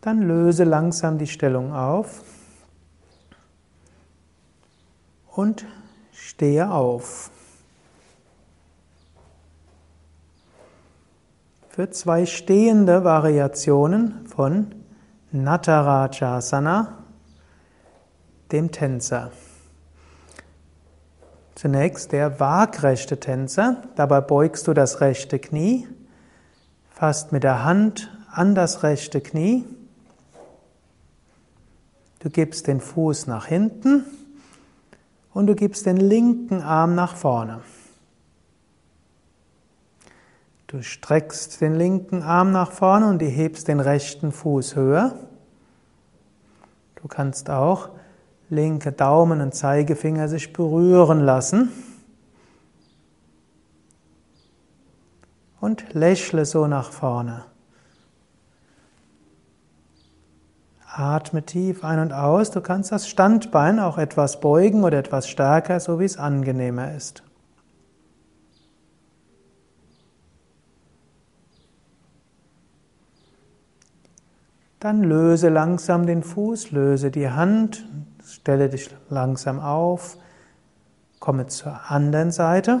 Speaker 1: Dann löse langsam die Stellung auf und stehe auf. Für zwei stehende Variationen von Natarajasana, dem Tänzer. Zunächst der waagrechte Tänzer. Dabei beugst du das rechte Knie, fasst mit der Hand an das rechte Knie Du gibst den Fuß nach hinten und du gibst den linken Arm nach vorne. Du streckst den linken Arm nach vorne und du hebst den rechten Fuß höher. Du kannst auch linke Daumen und Zeigefinger sich berühren lassen. Und lächle so nach vorne. Atme tief ein und aus. Du kannst das Standbein auch etwas beugen oder etwas stärker, so wie es angenehmer ist. Dann löse langsam den Fuß, löse die Hand, stelle dich langsam auf, komme zur anderen Seite.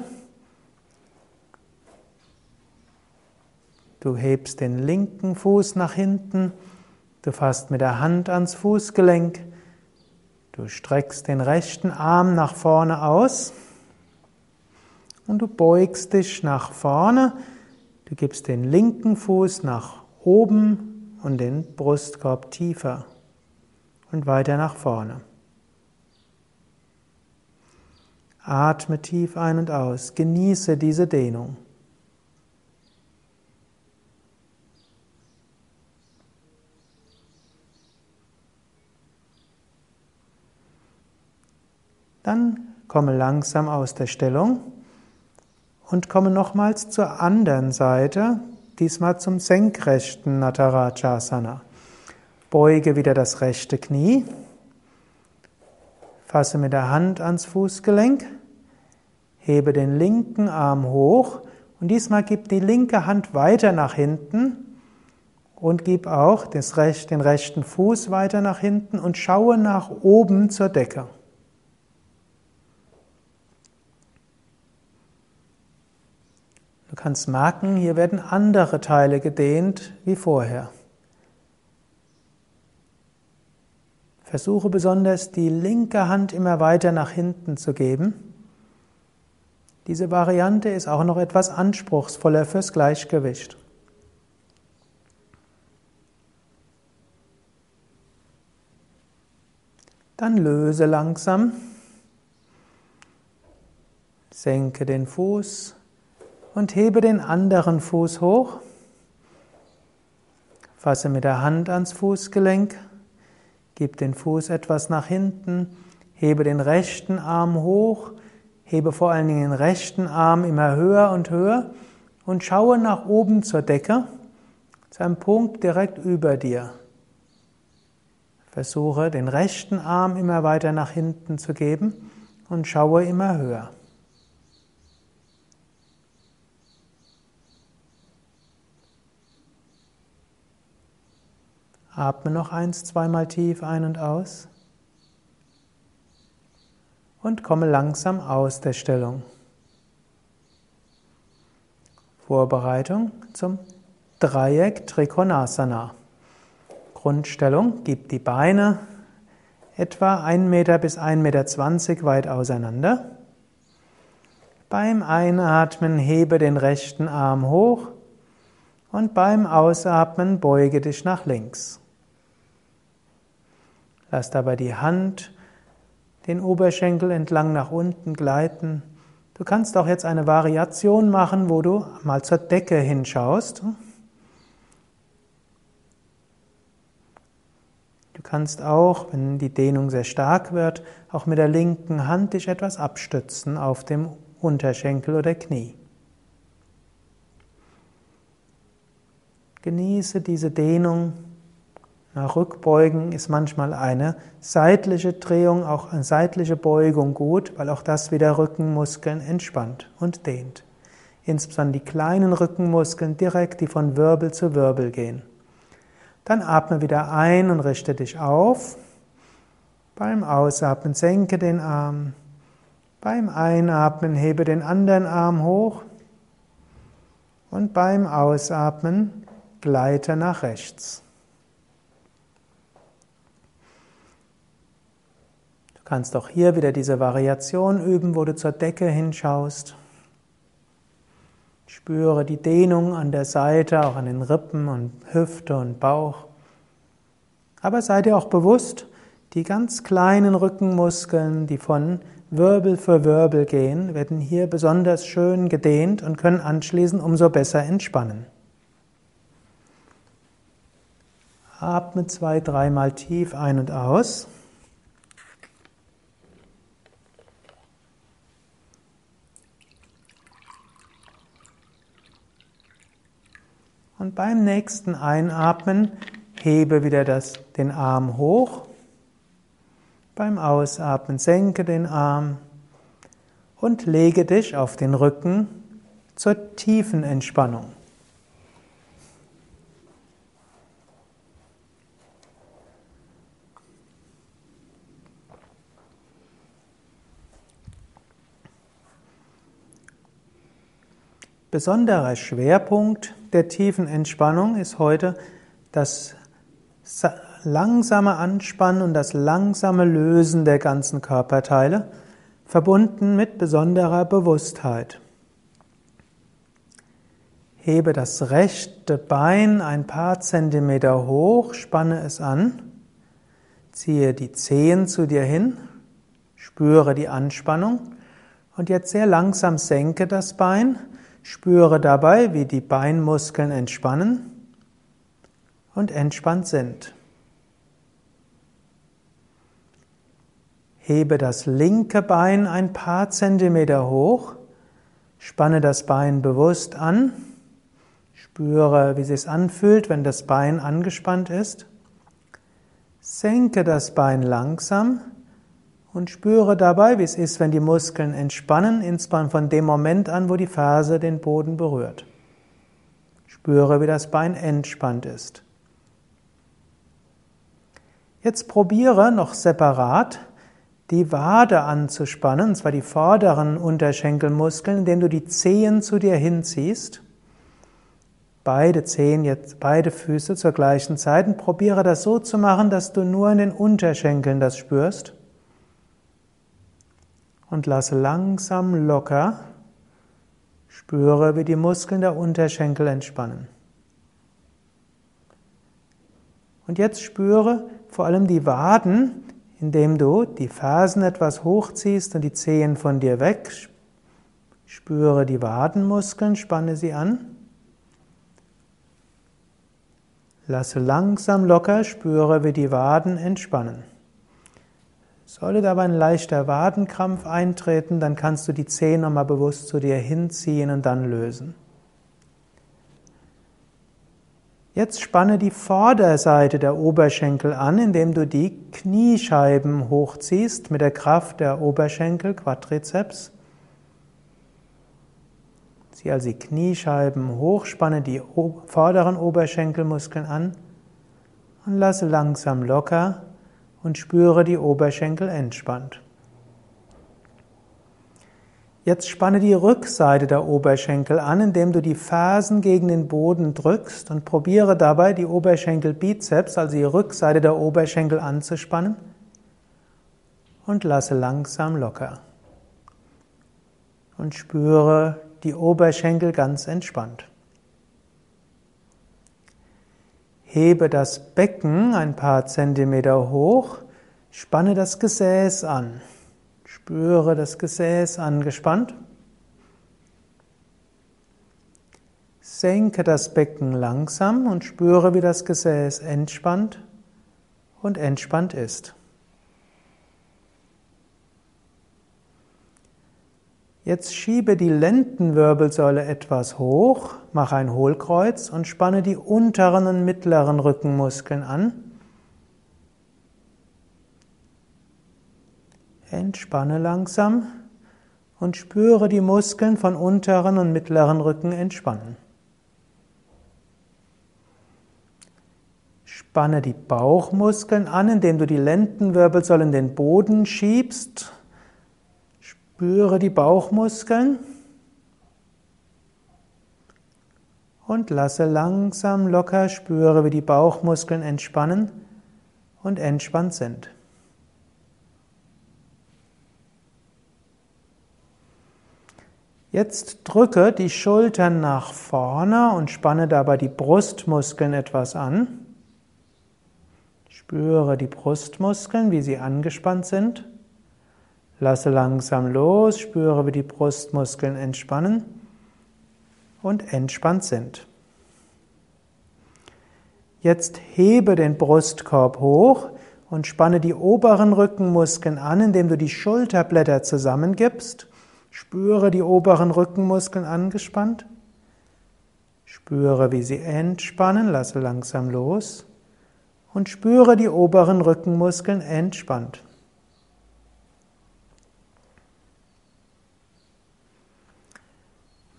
Speaker 1: Du hebst den linken Fuß nach hinten Du fasst mit der Hand ans Fußgelenk. Du streckst den rechten Arm nach vorne aus und du beugst dich nach vorne. Du gibst den linken Fuß nach oben und den Brustkorb tiefer und weiter nach vorne. Atme tief ein und aus. Genieße diese Dehnung. Dann komme langsam aus der Stellung und komme nochmals zur anderen Seite, diesmal zum senkrechten Natarajasana. Beuge wieder das rechte Knie, fasse mit der Hand ans Fußgelenk, hebe den linken Arm hoch und diesmal gib die linke Hand weiter nach hinten und gib auch den rechten Fuß weiter nach hinten und schaue nach oben zur Decke. Du kannst merken, hier werden andere Teile gedehnt wie vorher. Versuche besonders die linke Hand immer weiter nach hinten zu geben. Diese Variante ist auch noch etwas anspruchsvoller fürs Gleichgewicht. Dann löse langsam. Senke den Fuß und hebe den anderen Fuß hoch. Fasse mit der Hand ans Fußgelenk. Gib den Fuß etwas nach hinten. Hebe den rechten Arm hoch. Hebe vor allen Dingen den rechten Arm immer höher und höher und schaue nach oben zur Decke, zu einem Punkt direkt über dir. Versuche den rechten Arm immer weiter nach hinten zu geben und schaue immer höher. Atme noch eins, zweimal tief ein und aus. Und komme langsam aus der Stellung. Vorbereitung zum Dreieck Trikonasana. Grundstellung, gib die Beine etwa 1 Meter bis 1,20 Meter weit auseinander. Beim Einatmen hebe den rechten Arm hoch und beim Ausatmen beuge dich nach links. Lass dabei die Hand den Oberschenkel entlang nach unten gleiten. Du kannst auch jetzt eine Variation machen, wo du mal zur Decke hinschaust. Du kannst auch, wenn die Dehnung sehr stark wird, auch mit der linken Hand dich etwas abstützen auf dem Unterschenkel oder Knie. Genieße diese Dehnung. Nach Rückbeugen ist manchmal eine seitliche Drehung, auch eine seitliche Beugung gut, weil auch das wieder Rückenmuskeln entspannt und dehnt. Insbesondere die kleinen Rückenmuskeln direkt, die von Wirbel zu Wirbel gehen. Dann atme wieder ein und richte dich auf. Beim Ausatmen senke den Arm. Beim Einatmen hebe den anderen Arm hoch. Und beim Ausatmen gleite nach rechts. Kannst auch hier wieder diese Variation üben, wo du zur Decke hinschaust. Spüre die Dehnung an der Seite, auch an den Rippen und Hüfte und Bauch. Aber sei dir auch bewusst, die ganz kleinen Rückenmuskeln, die von Wirbel für Wirbel gehen, werden hier besonders schön gedehnt und können anschließend umso besser entspannen. Atme zwei, dreimal tief ein und aus. Und beim nächsten Einatmen hebe wieder das, den Arm hoch. Beim Ausatmen senke den Arm und lege dich auf den Rücken zur tiefen Entspannung. Besonderer Schwerpunkt der tiefen Entspannung ist heute das langsame Anspannen und das langsame Lösen der ganzen Körperteile, verbunden mit besonderer Bewusstheit. Hebe das rechte Bein ein paar Zentimeter hoch, spanne es an, ziehe die Zehen zu dir hin, spüre die Anspannung und jetzt sehr langsam senke das Bein, spüre dabei, wie die Beinmuskeln entspannen und entspannt sind. Hebe das linke Bein ein paar Zentimeter hoch, spanne das Bein bewusst an, spüre, wie es sich anfühlt, wenn das Bein angespannt ist. Senke das Bein langsam und spüre dabei, wie es ist, wenn die Muskeln entspannen, insbesondere von dem Moment an, wo die Ferse den Boden berührt. Spüre, wie das Bein entspannt ist. Jetzt probiere noch separat die Wade anzuspannen, und zwar die vorderen Unterschenkelmuskeln, indem du die Zehen zu dir hinziehst. Beide Zehen, jetzt beide Füße zur gleichen Zeit und probiere das so zu machen, dass du nur in den Unterschenkeln das spürst. Und lasse langsam locker Spüre, wie die Muskeln der Unterschenkel entspannen. Und jetzt spüre vor allem die Waden, indem du die Fersen etwas hochziehst und die Zehen von dir weg. Spüre die Wadenmuskeln, spanne sie an. Lasse langsam locker, spüre, wie die Waden entspannen. Sollte dabei ein leichter Wadenkrampf eintreten, dann kannst du die Zehen nochmal bewusst zu dir hinziehen und dann lösen. Jetzt spanne die Vorderseite der Oberschenkel an, indem du die Kniescheiben hochziehst mit der Kraft der Oberschenkel, Quadrizeps. Zieh also die Kniescheiben hoch, spanne die vorderen Oberschenkelmuskeln an und lasse langsam locker und spüre die Oberschenkel entspannt. Jetzt spanne die Rückseite der Oberschenkel an, indem du die Fersen gegen den Boden drückst und probiere dabei die Oberschenkelbizeps, also die Rückseite der Oberschenkel anzuspannen und lasse langsam locker. Und spüre die Oberschenkel ganz entspannt. Hebe das Becken ein paar Zentimeter hoch, spanne das Gesäß an. Spüre das Gesäß angespannt. Senke das Becken langsam und spüre, wie das Gesäß entspannt und entspannt ist. Jetzt schiebe die Lendenwirbelsäule etwas hoch, mache ein Hohlkreuz und spanne die unteren und mittleren Rückenmuskeln an. Entspanne langsam und spüre die Muskeln von unteren und mittleren Rücken entspannen. Spanne die Bauchmuskeln an, indem du die Lendenwirbelsäule in den Boden schiebst. Spüre die Bauchmuskeln und lasse langsam locker, spüre, wie die Bauchmuskeln entspannen und entspannt sind. Jetzt drücke die Schultern nach vorne und spanne dabei die Brustmuskeln etwas an. Spüre die Brustmuskeln, wie sie angespannt sind. Lasse langsam los, spüre, wie die Brustmuskeln entspannen und entspannt sind. Jetzt hebe den Brustkorb hoch und spanne die oberen Rückenmuskeln an, indem du die Schulterblätter zusammengibst Spüre die oberen Rückenmuskeln angespannt. Spüre, wie sie entspannen, lasse langsam los und spüre die oberen Rückenmuskeln entspannt.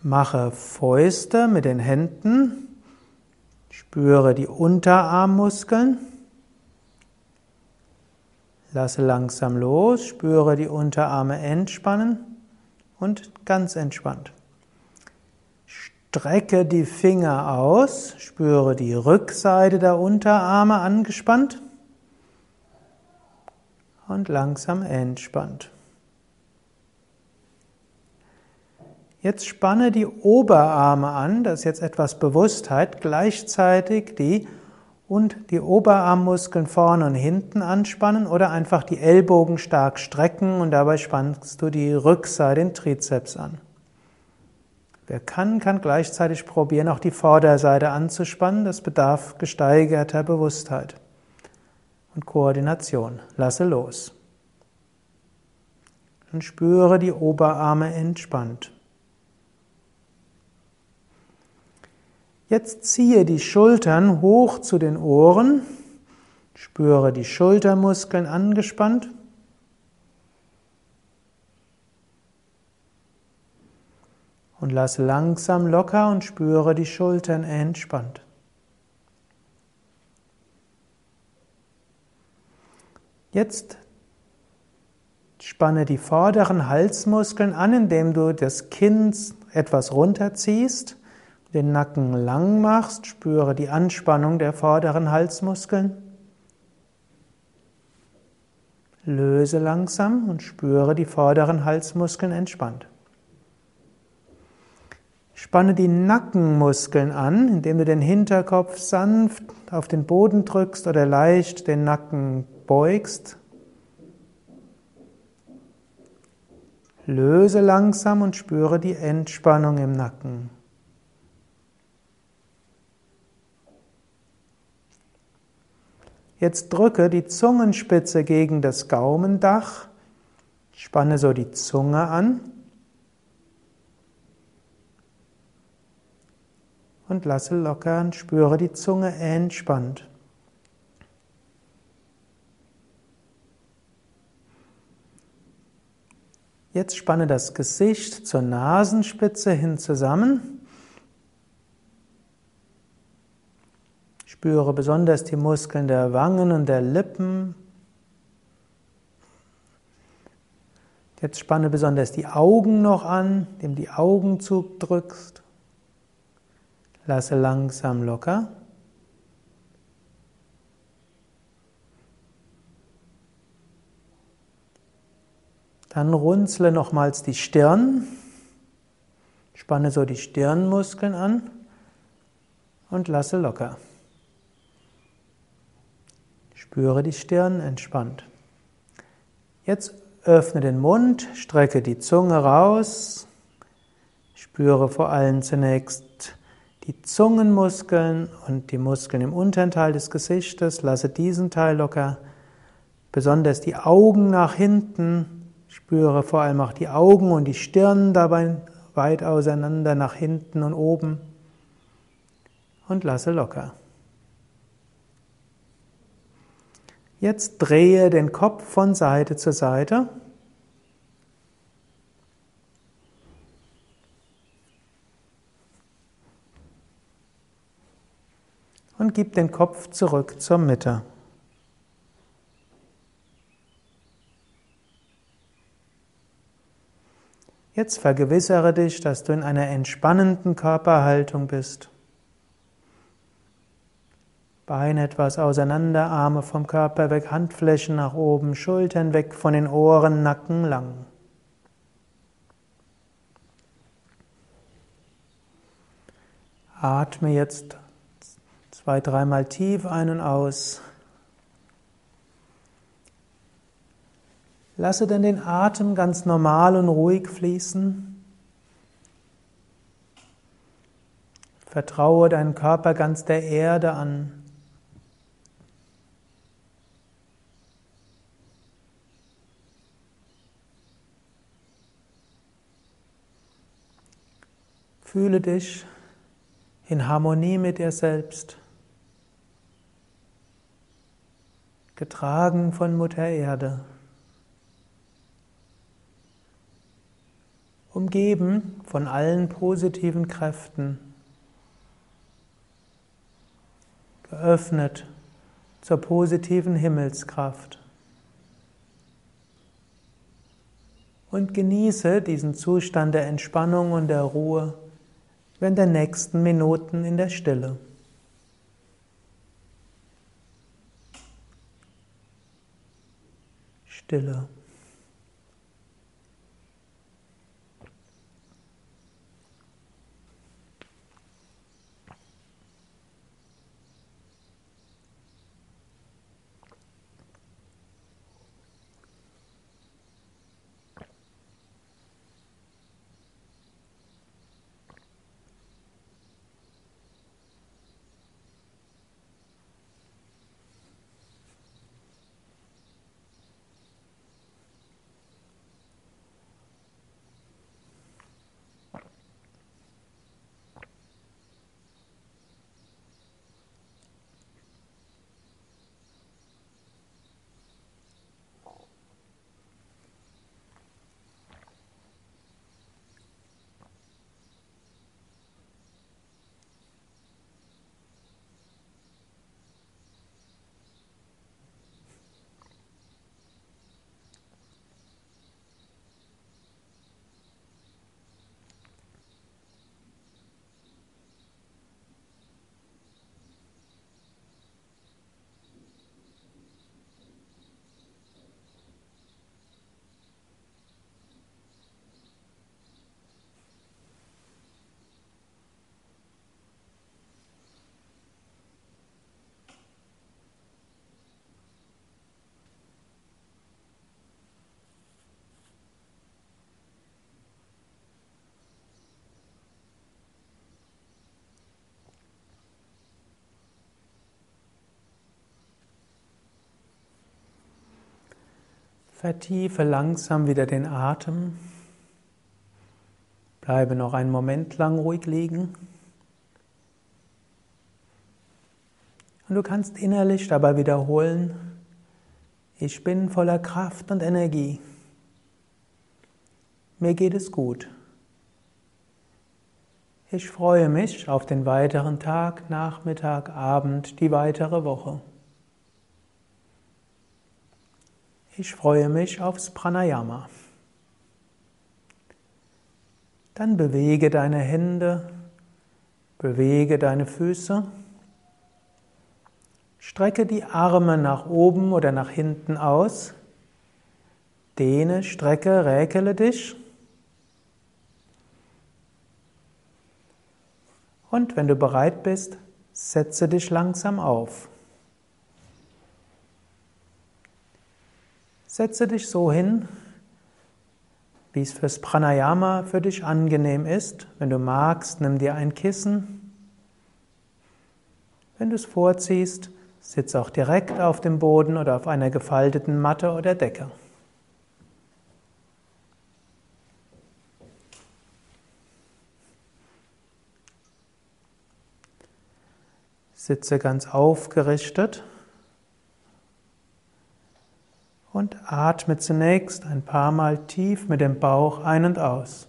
Speaker 1: Mache Fäuste mit den Händen. Spüre die Unterarmmuskeln. Lasse langsam los, spüre die Unterarme entspannen und ganz entspannt. Strecke die Finger aus, spüre die Rückseite der Unterarme angespannt und langsam entspannt. Jetzt spanne die Oberarme an, das ist jetzt etwas Bewusstheit, gleichzeitig die und die Oberarmmuskeln vorne und hinten anspannen oder einfach die Ellbogen stark strecken und dabei spannst du die Rückseite, den Trizeps an. Wer kann, kann gleichzeitig probieren, auch die Vorderseite anzuspannen. Das bedarf gesteigerter Bewusstheit und Koordination. Lasse los. Und spüre die Oberarme entspannt. Jetzt ziehe die Schultern hoch zu den Ohren, spüre die Schultermuskeln angespannt. Und lass langsam locker und spüre die Schultern entspannt. Jetzt spanne die vorderen Halsmuskeln an, indem du das Kinn etwas runterziehst den Nacken lang machst, spüre die Anspannung der vorderen Halsmuskeln. Löse langsam und spüre die vorderen Halsmuskeln entspannt. Spanne die Nackenmuskeln an, indem du den Hinterkopf sanft auf den Boden drückst oder leicht den Nacken beugst. Löse langsam und spüre die Entspannung im Nacken. Jetzt drücke die Zungenspitze gegen das Gaumendach, spanne so die Zunge an und lasse locker und spüre die Zunge entspannt. Jetzt spanne das Gesicht zur Nasenspitze hin zusammen. Spüre besonders die Muskeln der Wangen und der Lippen. Jetzt spanne besonders die Augen noch an, indem die Augen zudrückst. Lasse langsam locker. Dann runzle nochmals die Stirn. Spanne so die Stirnmuskeln an und lasse locker. Spüre die Stirn entspannt. Jetzt öffne den Mund, strecke die Zunge raus. Spüre vor allem zunächst die Zungenmuskeln und die Muskeln im unteren Teil des Gesichtes. Lasse diesen Teil locker. Besonders die Augen nach hinten Spüre vor allem auch die Augen und die Stirn dabei weit auseinander nach hinten und oben und lasse locker. Jetzt drehe den Kopf von Seite zu Seite. Und gib den Kopf zurück zur Mitte. Jetzt vergewissere dich, dass du in einer entspannenden Körperhaltung bist. Beine etwas auseinander, Arme vom Körper weg, Handflächen nach oben, Schultern weg von den Ohren, Nacken lang. Atme jetzt zwei, dreimal tief ein und aus. Lasse dann den Atem ganz normal und ruhig fließen. Vertraue deinen Körper ganz der Erde an. Fühle dich in Harmonie mit dir selbst, getragen von Mutter Erde. umgeben von allen positiven Kräften, geöffnet zur positiven Himmelskraft. Und genieße diesen Zustand der Entspannung und der Ruhe während der nächsten Minuten in der Stille. Stille. Vertiefe langsam wieder den Atem. Bleibe noch einen Moment lang ruhig liegen. Und du kannst innerlich dabei wiederholen, ich bin voller Kraft und Energie. Mir geht es gut. Ich freue mich auf den weiteren Tag, Nachmittag, Abend, die weitere Woche. Ich freue mich aufs Pranayama. Dann bewege deine Hände, bewege deine Füße, strecke die Arme nach oben oder nach hinten aus, dehne, strecke, räkele dich. Und wenn du bereit bist, setze dich langsam auf. Setze dich so hin, wie es fürs Pranayama für dich angenehm ist. Wenn du magst, nimm dir ein Kissen. Wenn du es vorziehst, sitz auch direkt auf dem Boden oder auf einer gefalteten Matte oder Decke. Sitze ganz aufgerichtet und atme zunächst ein paar Mal tief mit dem Bauch ein und aus.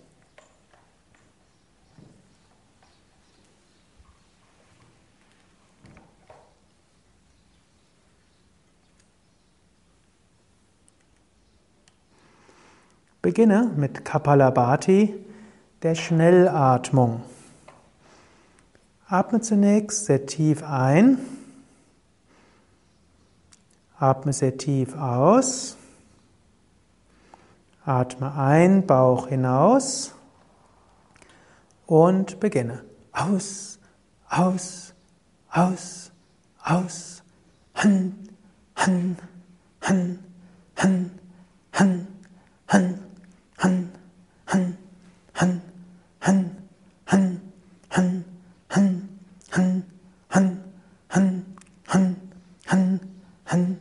Speaker 1: Beginne mit Kapalabhati, der Schnellatmung. Atme zunächst sehr tief ein. Atme sehr tief aus. Atme ein, Bauch hinaus. Und beginne. Aus, aus, aus, aus. Han, han, han, han, han, han, han, han, han, han, han, han. Han, Han, Han, Han, Han, Han, Han,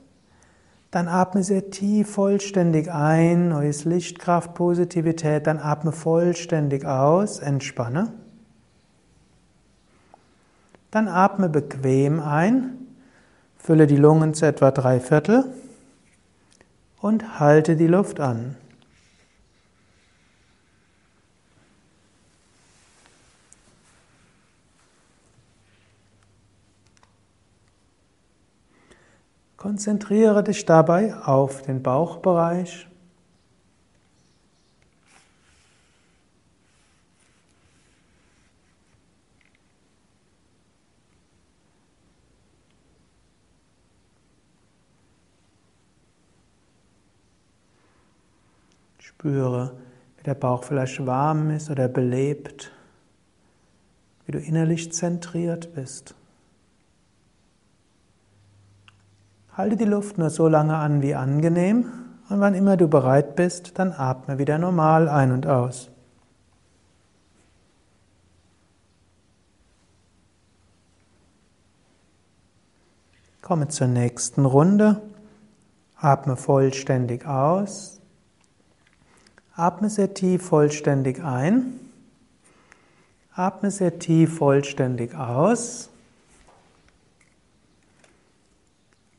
Speaker 1: Dann atme sehr tief vollständig ein, neues Licht, Kraft, Positivität. Dann atme vollständig aus, entspanne. Dann atme bequem ein, fülle die Lungen zu etwa drei Viertel und halte die Luft an. Konzentriere dich dabei auf den Bauchbereich. Spüre, wie der Bauch vielleicht warm ist oder belebt, wie du innerlich zentriert bist. Halte die Luft nur so lange an wie angenehm und wann immer du bereit bist, dann atme wieder normal ein und aus. Komme zur nächsten Runde. Atme vollständig aus. Atme sehr tief vollständig ein. Atme sehr tief vollständig aus.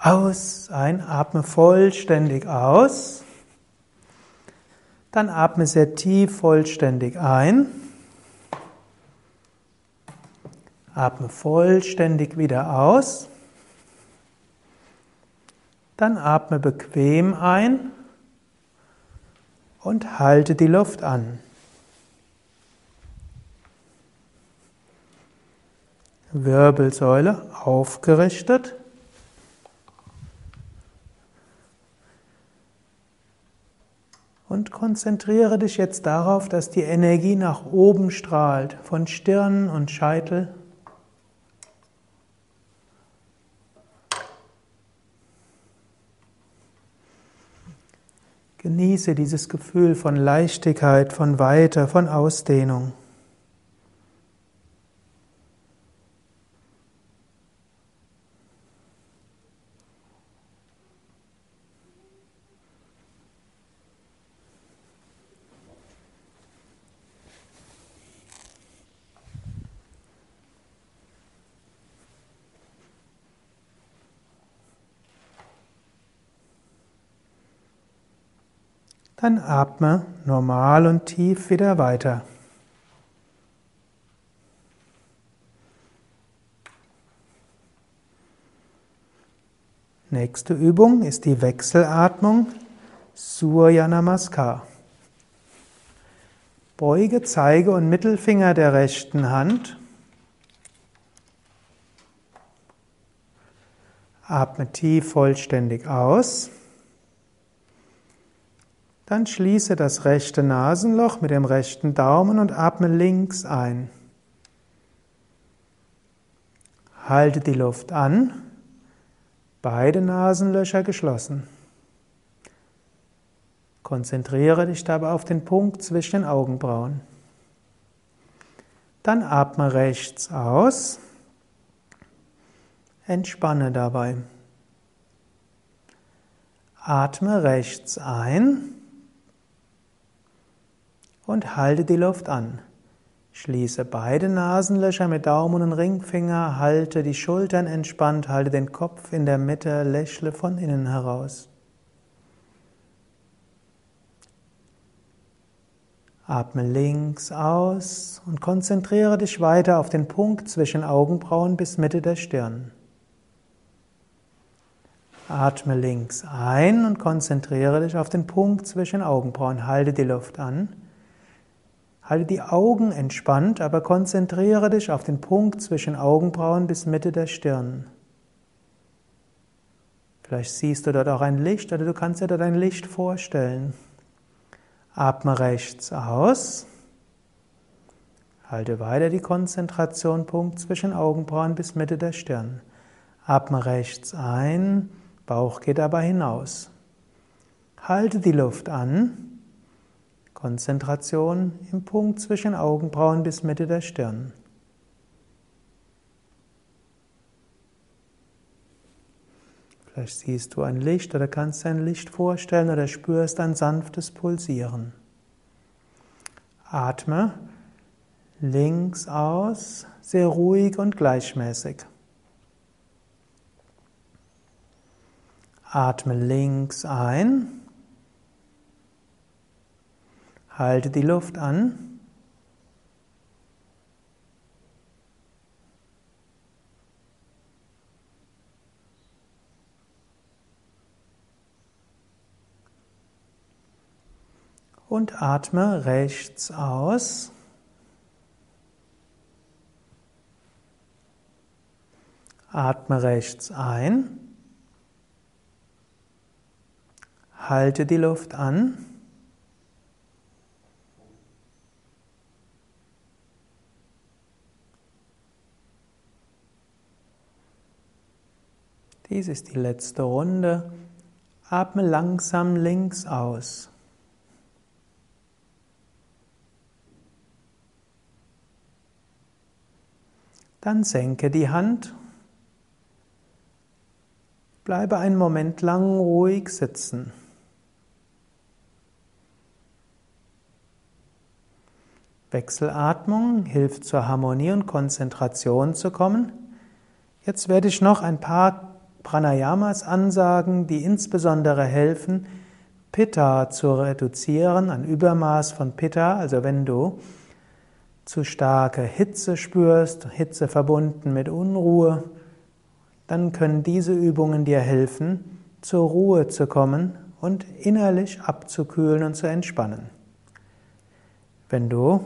Speaker 1: aus, ein, atme vollständig aus. Dann atme sehr tief vollständig ein. Atme vollständig wieder aus. Dann atme bequem ein und halte die Luft an. Wirbelsäule aufgerichtet. Und konzentriere dich jetzt darauf, dass die Energie nach oben strahlt, von Stirn und Scheitel. Genieße dieses Gefühl von Leichtigkeit, von Weite, von Ausdehnung. Dann atme normal und tief wieder weiter. Nächste Übung ist die Wechselatmung Surya Namaskar. Beuge Zeige und Mittelfinger der rechten Hand. Atme tief vollständig aus. Dann schließe das rechte Nasenloch mit dem rechten Daumen und atme links ein. Halte die Luft an, beide Nasenlöcher geschlossen. Konzentriere dich dabei auf den Punkt zwischen den Augenbrauen. Dann atme rechts aus. Entspanne dabei. Atme rechts ein und halte die Luft an. Schließe beide Nasenlöcher mit Daumen und Ringfinger, halte die Schultern entspannt, halte den Kopf in der Mitte, lächle von innen heraus. Atme links aus und konzentriere dich weiter auf den Punkt zwischen Augenbrauen bis Mitte der Stirn. Atme links ein und konzentriere dich auf den Punkt zwischen Augenbrauen. Halte die Luft an. Halte die Augen entspannt, aber konzentriere dich auf den Punkt zwischen Augenbrauen bis Mitte der Stirn. Vielleicht siehst du dort auch ein Licht oder du kannst dir dort ein Licht vorstellen. Atme rechts aus. Halte weiter die Konzentration, Punkt zwischen Augenbrauen bis Mitte der Stirn. Atme rechts ein, Bauch geht dabei hinaus. Halte die Luft an. Konzentration im Punkt zwischen Augenbrauen bis Mitte der Stirn. Vielleicht siehst du ein Licht oder kannst ein Licht vorstellen oder spürst ein sanftes Pulsieren. Atme links aus, sehr ruhig und gleichmäßig. Atme links ein. Halte die Luft an. Und atme rechts aus. Atme rechts ein. Halte die Luft an. Dies ist die letzte Runde. Atme langsam links aus. Dann senke die Hand. Bleibe einen Moment lang ruhig sitzen. Wechselatmung hilft zur Harmonie und Konzentration zu kommen. Jetzt werde ich noch ein paar Pranayamas ansagen, die insbesondere helfen, Pitta zu reduzieren, ein Übermaß von Pitta. Also wenn du zu starke Hitze spürst, Hitze verbunden mit Unruhe, dann können diese Übungen dir helfen, zur Ruhe zu kommen und innerlich abzukühlen und zu entspannen. Wenn du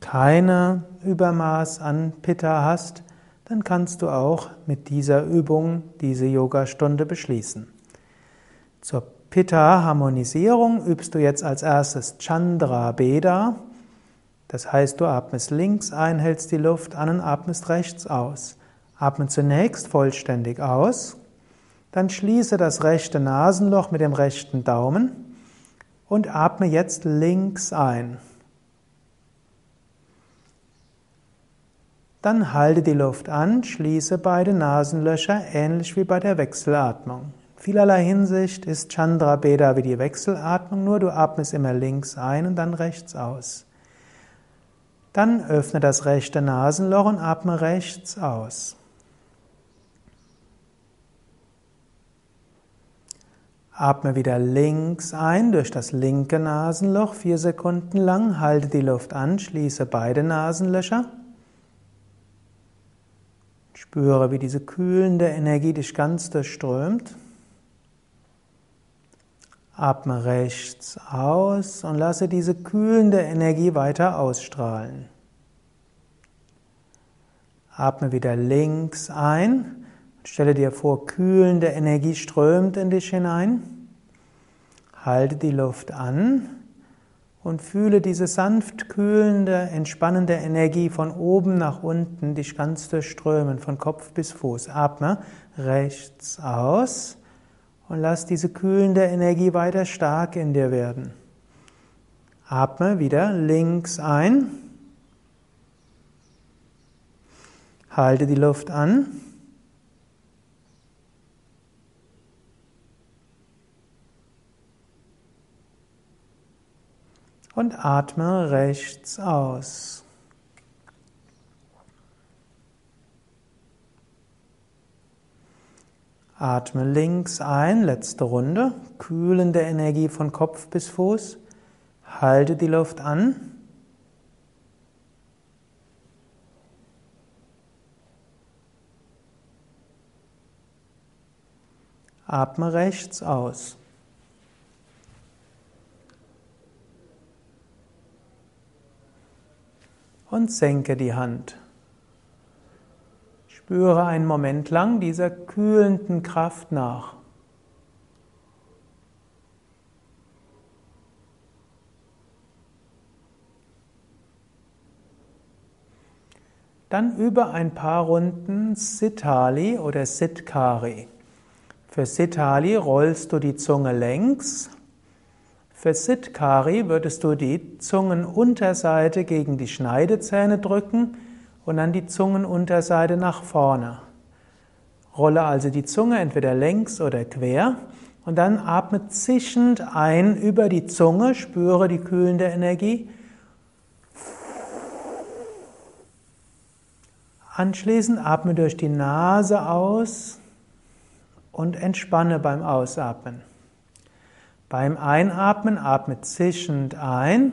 Speaker 1: keine Übermaß an Pitta hast, dann kannst du auch mit dieser Übung diese Yogastunde beschließen. Zur Pitta-Harmonisierung übst du jetzt als erstes Chandra Beda. Das heißt, du atmest links ein, hältst die Luft an und atmest rechts aus. Atme zunächst vollständig aus, dann schließe das rechte Nasenloch mit dem rechten Daumen und atme jetzt links ein. Dann halte die Luft an, schließe beide Nasenlöcher, ähnlich wie bei der Wechselatmung. In vielerlei Hinsicht ist Chandra Beda wie die Wechselatmung, nur du atmest immer links ein und dann rechts aus. Dann öffne das rechte Nasenloch und atme rechts aus. Atme wieder links ein durch das linke Nasenloch, vier Sekunden lang, halte die Luft an, schließe beide Nasenlöcher. Spüre, wie diese kühlende Energie dich ganz durchströmt. Atme rechts aus und lasse diese kühlende Energie weiter ausstrahlen. Atme wieder links ein. Stelle dir vor, kühlende Energie strömt in dich hinein. Halte die Luft an und fühle diese sanft kühlende, entspannende Energie von oben nach unten dich ganz durchströmen, von Kopf bis Fuß. Atme rechts aus und lass diese kühlende Energie weiter stark in dir werden. Atme wieder links ein. Halte die Luft an. Und atme rechts aus. Atme links ein, letzte Runde, kühlende Energie von Kopf bis Fuß. Halte die Luft an. Atme rechts aus. Und senke die Hand. Spüre einen Moment lang dieser kühlenden Kraft nach. Dann über ein paar Runden Sitali oder Sitkari. Für Sitali rollst du die Zunge längs für Sitkari würdest du die Zungenunterseite gegen die Schneidezähne drücken und dann die Zungenunterseite nach vorne. Rolle also die Zunge entweder längs oder quer und dann atme zischend ein über die Zunge, spüre die kühlende Energie. Anschließend atme durch die Nase aus und entspanne beim Ausatmen. Beim Einatmen atme zischend ein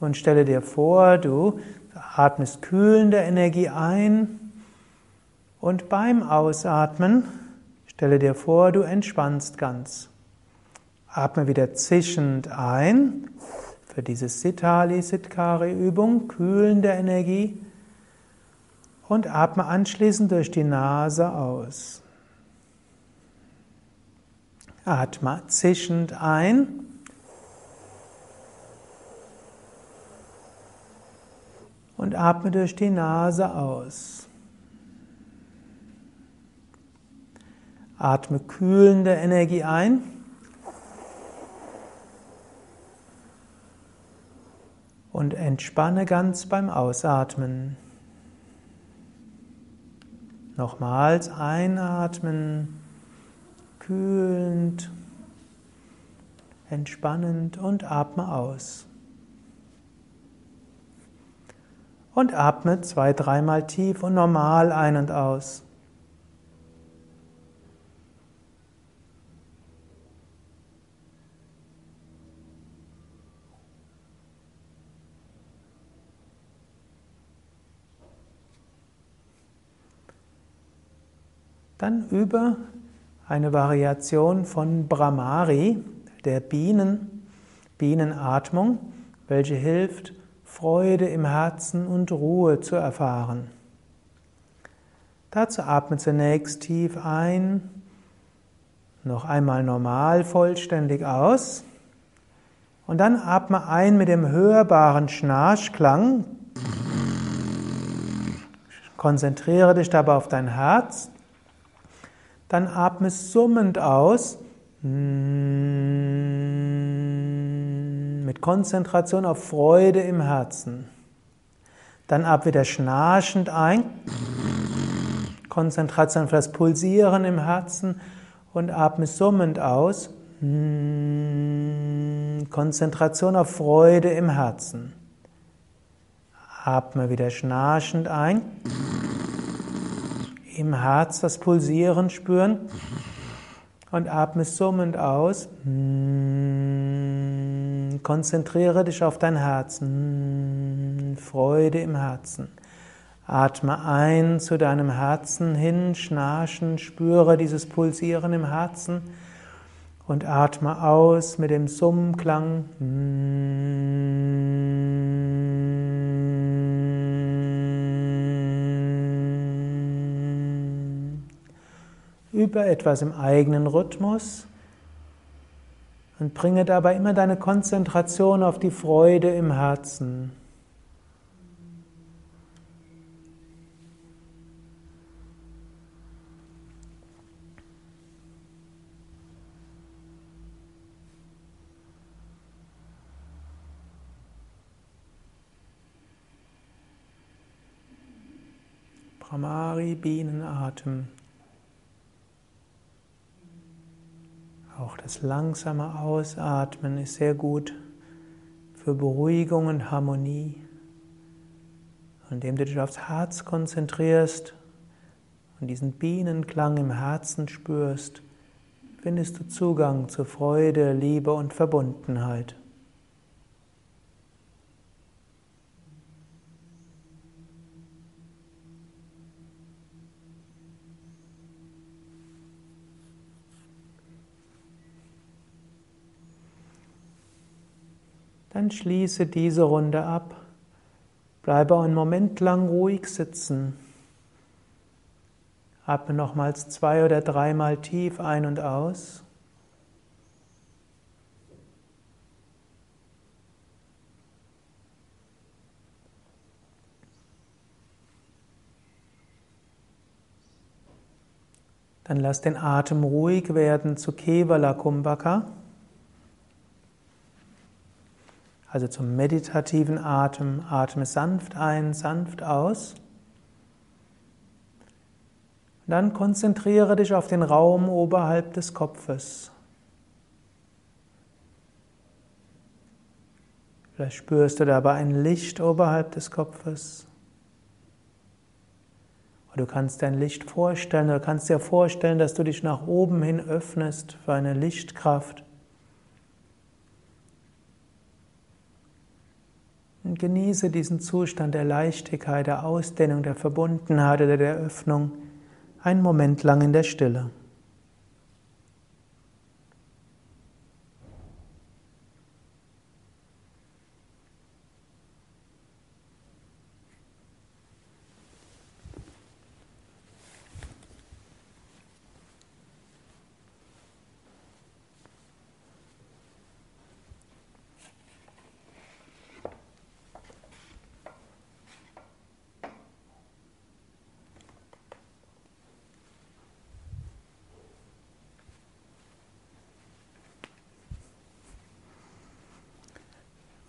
Speaker 1: und stelle dir vor, du atmest kühlende Energie ein und beim Ausatmen stelle dir vor, du entspannst ganz. Atme wieder zischend ein für diese Sitali Sitkari Übung, kühlende Energie und atme anschließend durch die Nase aus. Atme zischend ein. Und atme durch die Nase aus. Atme kühlende Energie ein. Und entspanne ganz beim Ausatmen. Nochmals einatmen kühlend, entspannend und atme aus. Und atme zwei, dreimal tief und normal ein und aus. Dann über eine Variation von Brahmari, der Bienen, Bienenatmung, welche hilft, Freude im Herzen und Ruhe zu erfahren. Dazu atme zunächst tief ein, noch einmal normal vollständig aus und dann atme ein mit dem hörbaren Schnarchklang. Konzentriere dich dabei auf dein Herz. Dann atme summend aus. Mit Konzentration auf Freude im Herzen. Dann ab wieder schnarchend ein. Konzentration auf das Pulsieren im Herzen und atme summend aus. Konzentration auf Freude im Herzen. Atme wieder schnarchend ein. Im Herz das Pulsieren spüren und atme summend aus. Konzentriere dich auf dein Herz. Freude im Herzen. Atme ein zu deinem Herzen hin, schnarchen, spüre dieses Pulsieren im Herzen und atme aus mit dem Summklang. Über etwas im eigenen Rhythmus und bringe dabei immer deine Konzentration auf die Freude im Herzen. Brahmari Bienenatem. Auch das langsame Ausatmen ist sehr gut für Beruhigung und Harmonie. Indem du dich aufs Herz konzentrierst und diesen Bienenklang im Herzen spürst, findest du Zugang zu Freude, Liebe und Verbundenheit. Dann schließe diese Runde ab. Bleibe einen Moment lang ruhig sitzen. Atme nochmals zwei oder dreimal tief ein und aus. Dann lass den Atem ruhig werden zu Kevala Kumbhaka. Also zum meditativen Atem. Atme sanft ein, sanft aus. dann konzentriere dich auf den Raum oberhalb des Kopfes. Vielleicht spürst du dabei ein Licht oberhalb des Kopfes. Oder du kannst dein Licht vorstellen, oder kannst dir vorstellen, dass du dich nach oben hin öffnest für eine Lichtkraft. Und genieße diesen Zustand der Leichtigkeit, der Ausdehnung, der Verbundenheit oder der Öffnung einen Moment lang in der Stille.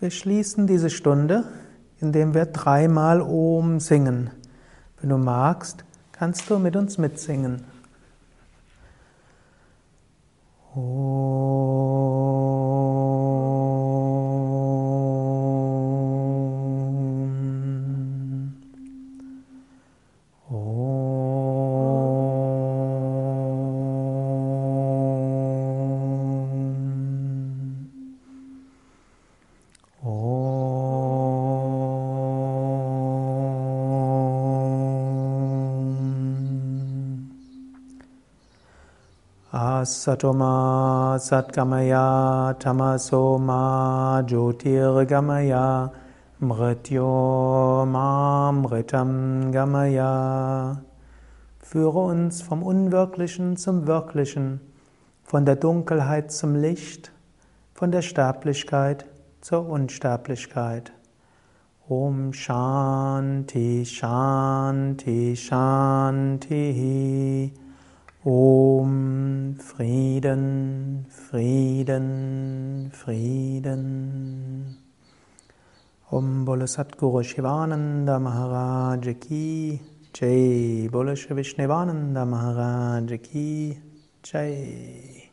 Speaker 1: Wir schließen diese Stunde, indem wir dreimal Om singen. Wenn du magst, kannst du mit uns mitsingen. Satoma Satgamaya Tamasoma Jyotirgamaya Mrityomamritam Gamaya. Führe uns vom Unwirklichen zum Wirklichen, von der Dunkelheit zum Licht, von der Sterblichkeit zur Unsterblichkeit. Om Shanti Shanti Shanti Om Frieden Frieden Frieden Om Bole Satguru Shivananda Maharaj Ki Jai Bole Vishnevananda Maharaj Ki Jai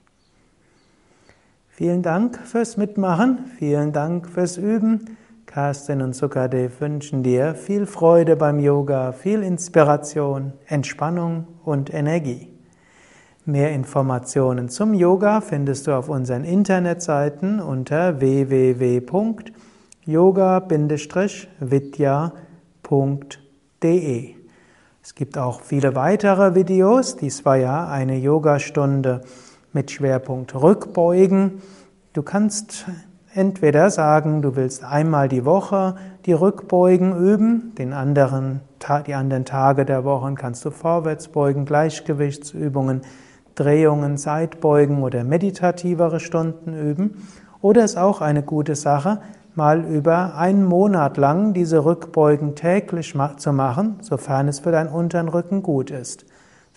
Speaker 1: Vielen Dank fürs Mitmachen, vielen Dank fürs Üben. Carsten und Sukadev wünschen dir viel Freude beim Yoga, viel Inspiration, Entspannung und Energie. Mehr Informationen zum Yoga findest du auf unseren Internetseiten unter www.yoga-vidya.de. Es gibt auch viele weitere Videos. Dies war ja eine Yogastunde mit Schwerpunkt Rückbeugen. Du kannst entweder sagen, du willst einmal die Woche die Rückbeugen üben, den anderen, die anderen Tage der Woche kannst du Vorwärtsbeugen, Gleichgewichtsübungen, Drehungen, Seitbeugen oder meditativere Stunden üben. Oder ist auch eine gute Sache, mal über einen Monat lang diese Rückbeugen täglich zu machen, sofern es für deinen unteren Rücken gut ist.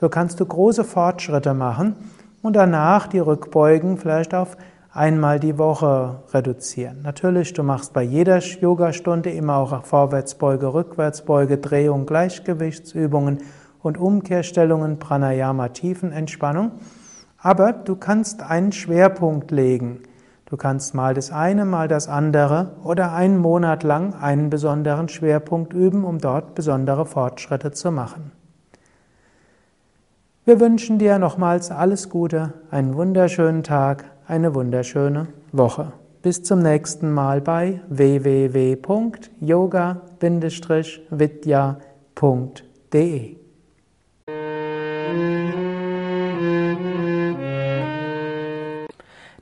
Speaker 1: So kannst du große Fortschritte machen und danach die Rückbeugen vielleicht auf einmal die Woche reduzieren. Natürlich, du machst bei jeder Yogastunde immer auch Vorwärtsbeuge, Rückwärtsbeuge, Drehung, Gleichgewichtsübungen und Umkehrstellungen, Pranayama, Tiefenentspannung. Aber du kannst einen Schwerpunkt legen. Du kannst mal das eine, mal das andere oder einen Monat lang einen besonderen Schwerpunkt üben, um dort besondere Fortschritte zu machen. Wir wünschen dir nochmals alles Gute, einen wunderschönen Tag, eine wunderschöne Woche. Bis zum nächsten Mal bei www.yoga-vidya.de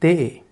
Speaker 1: TE.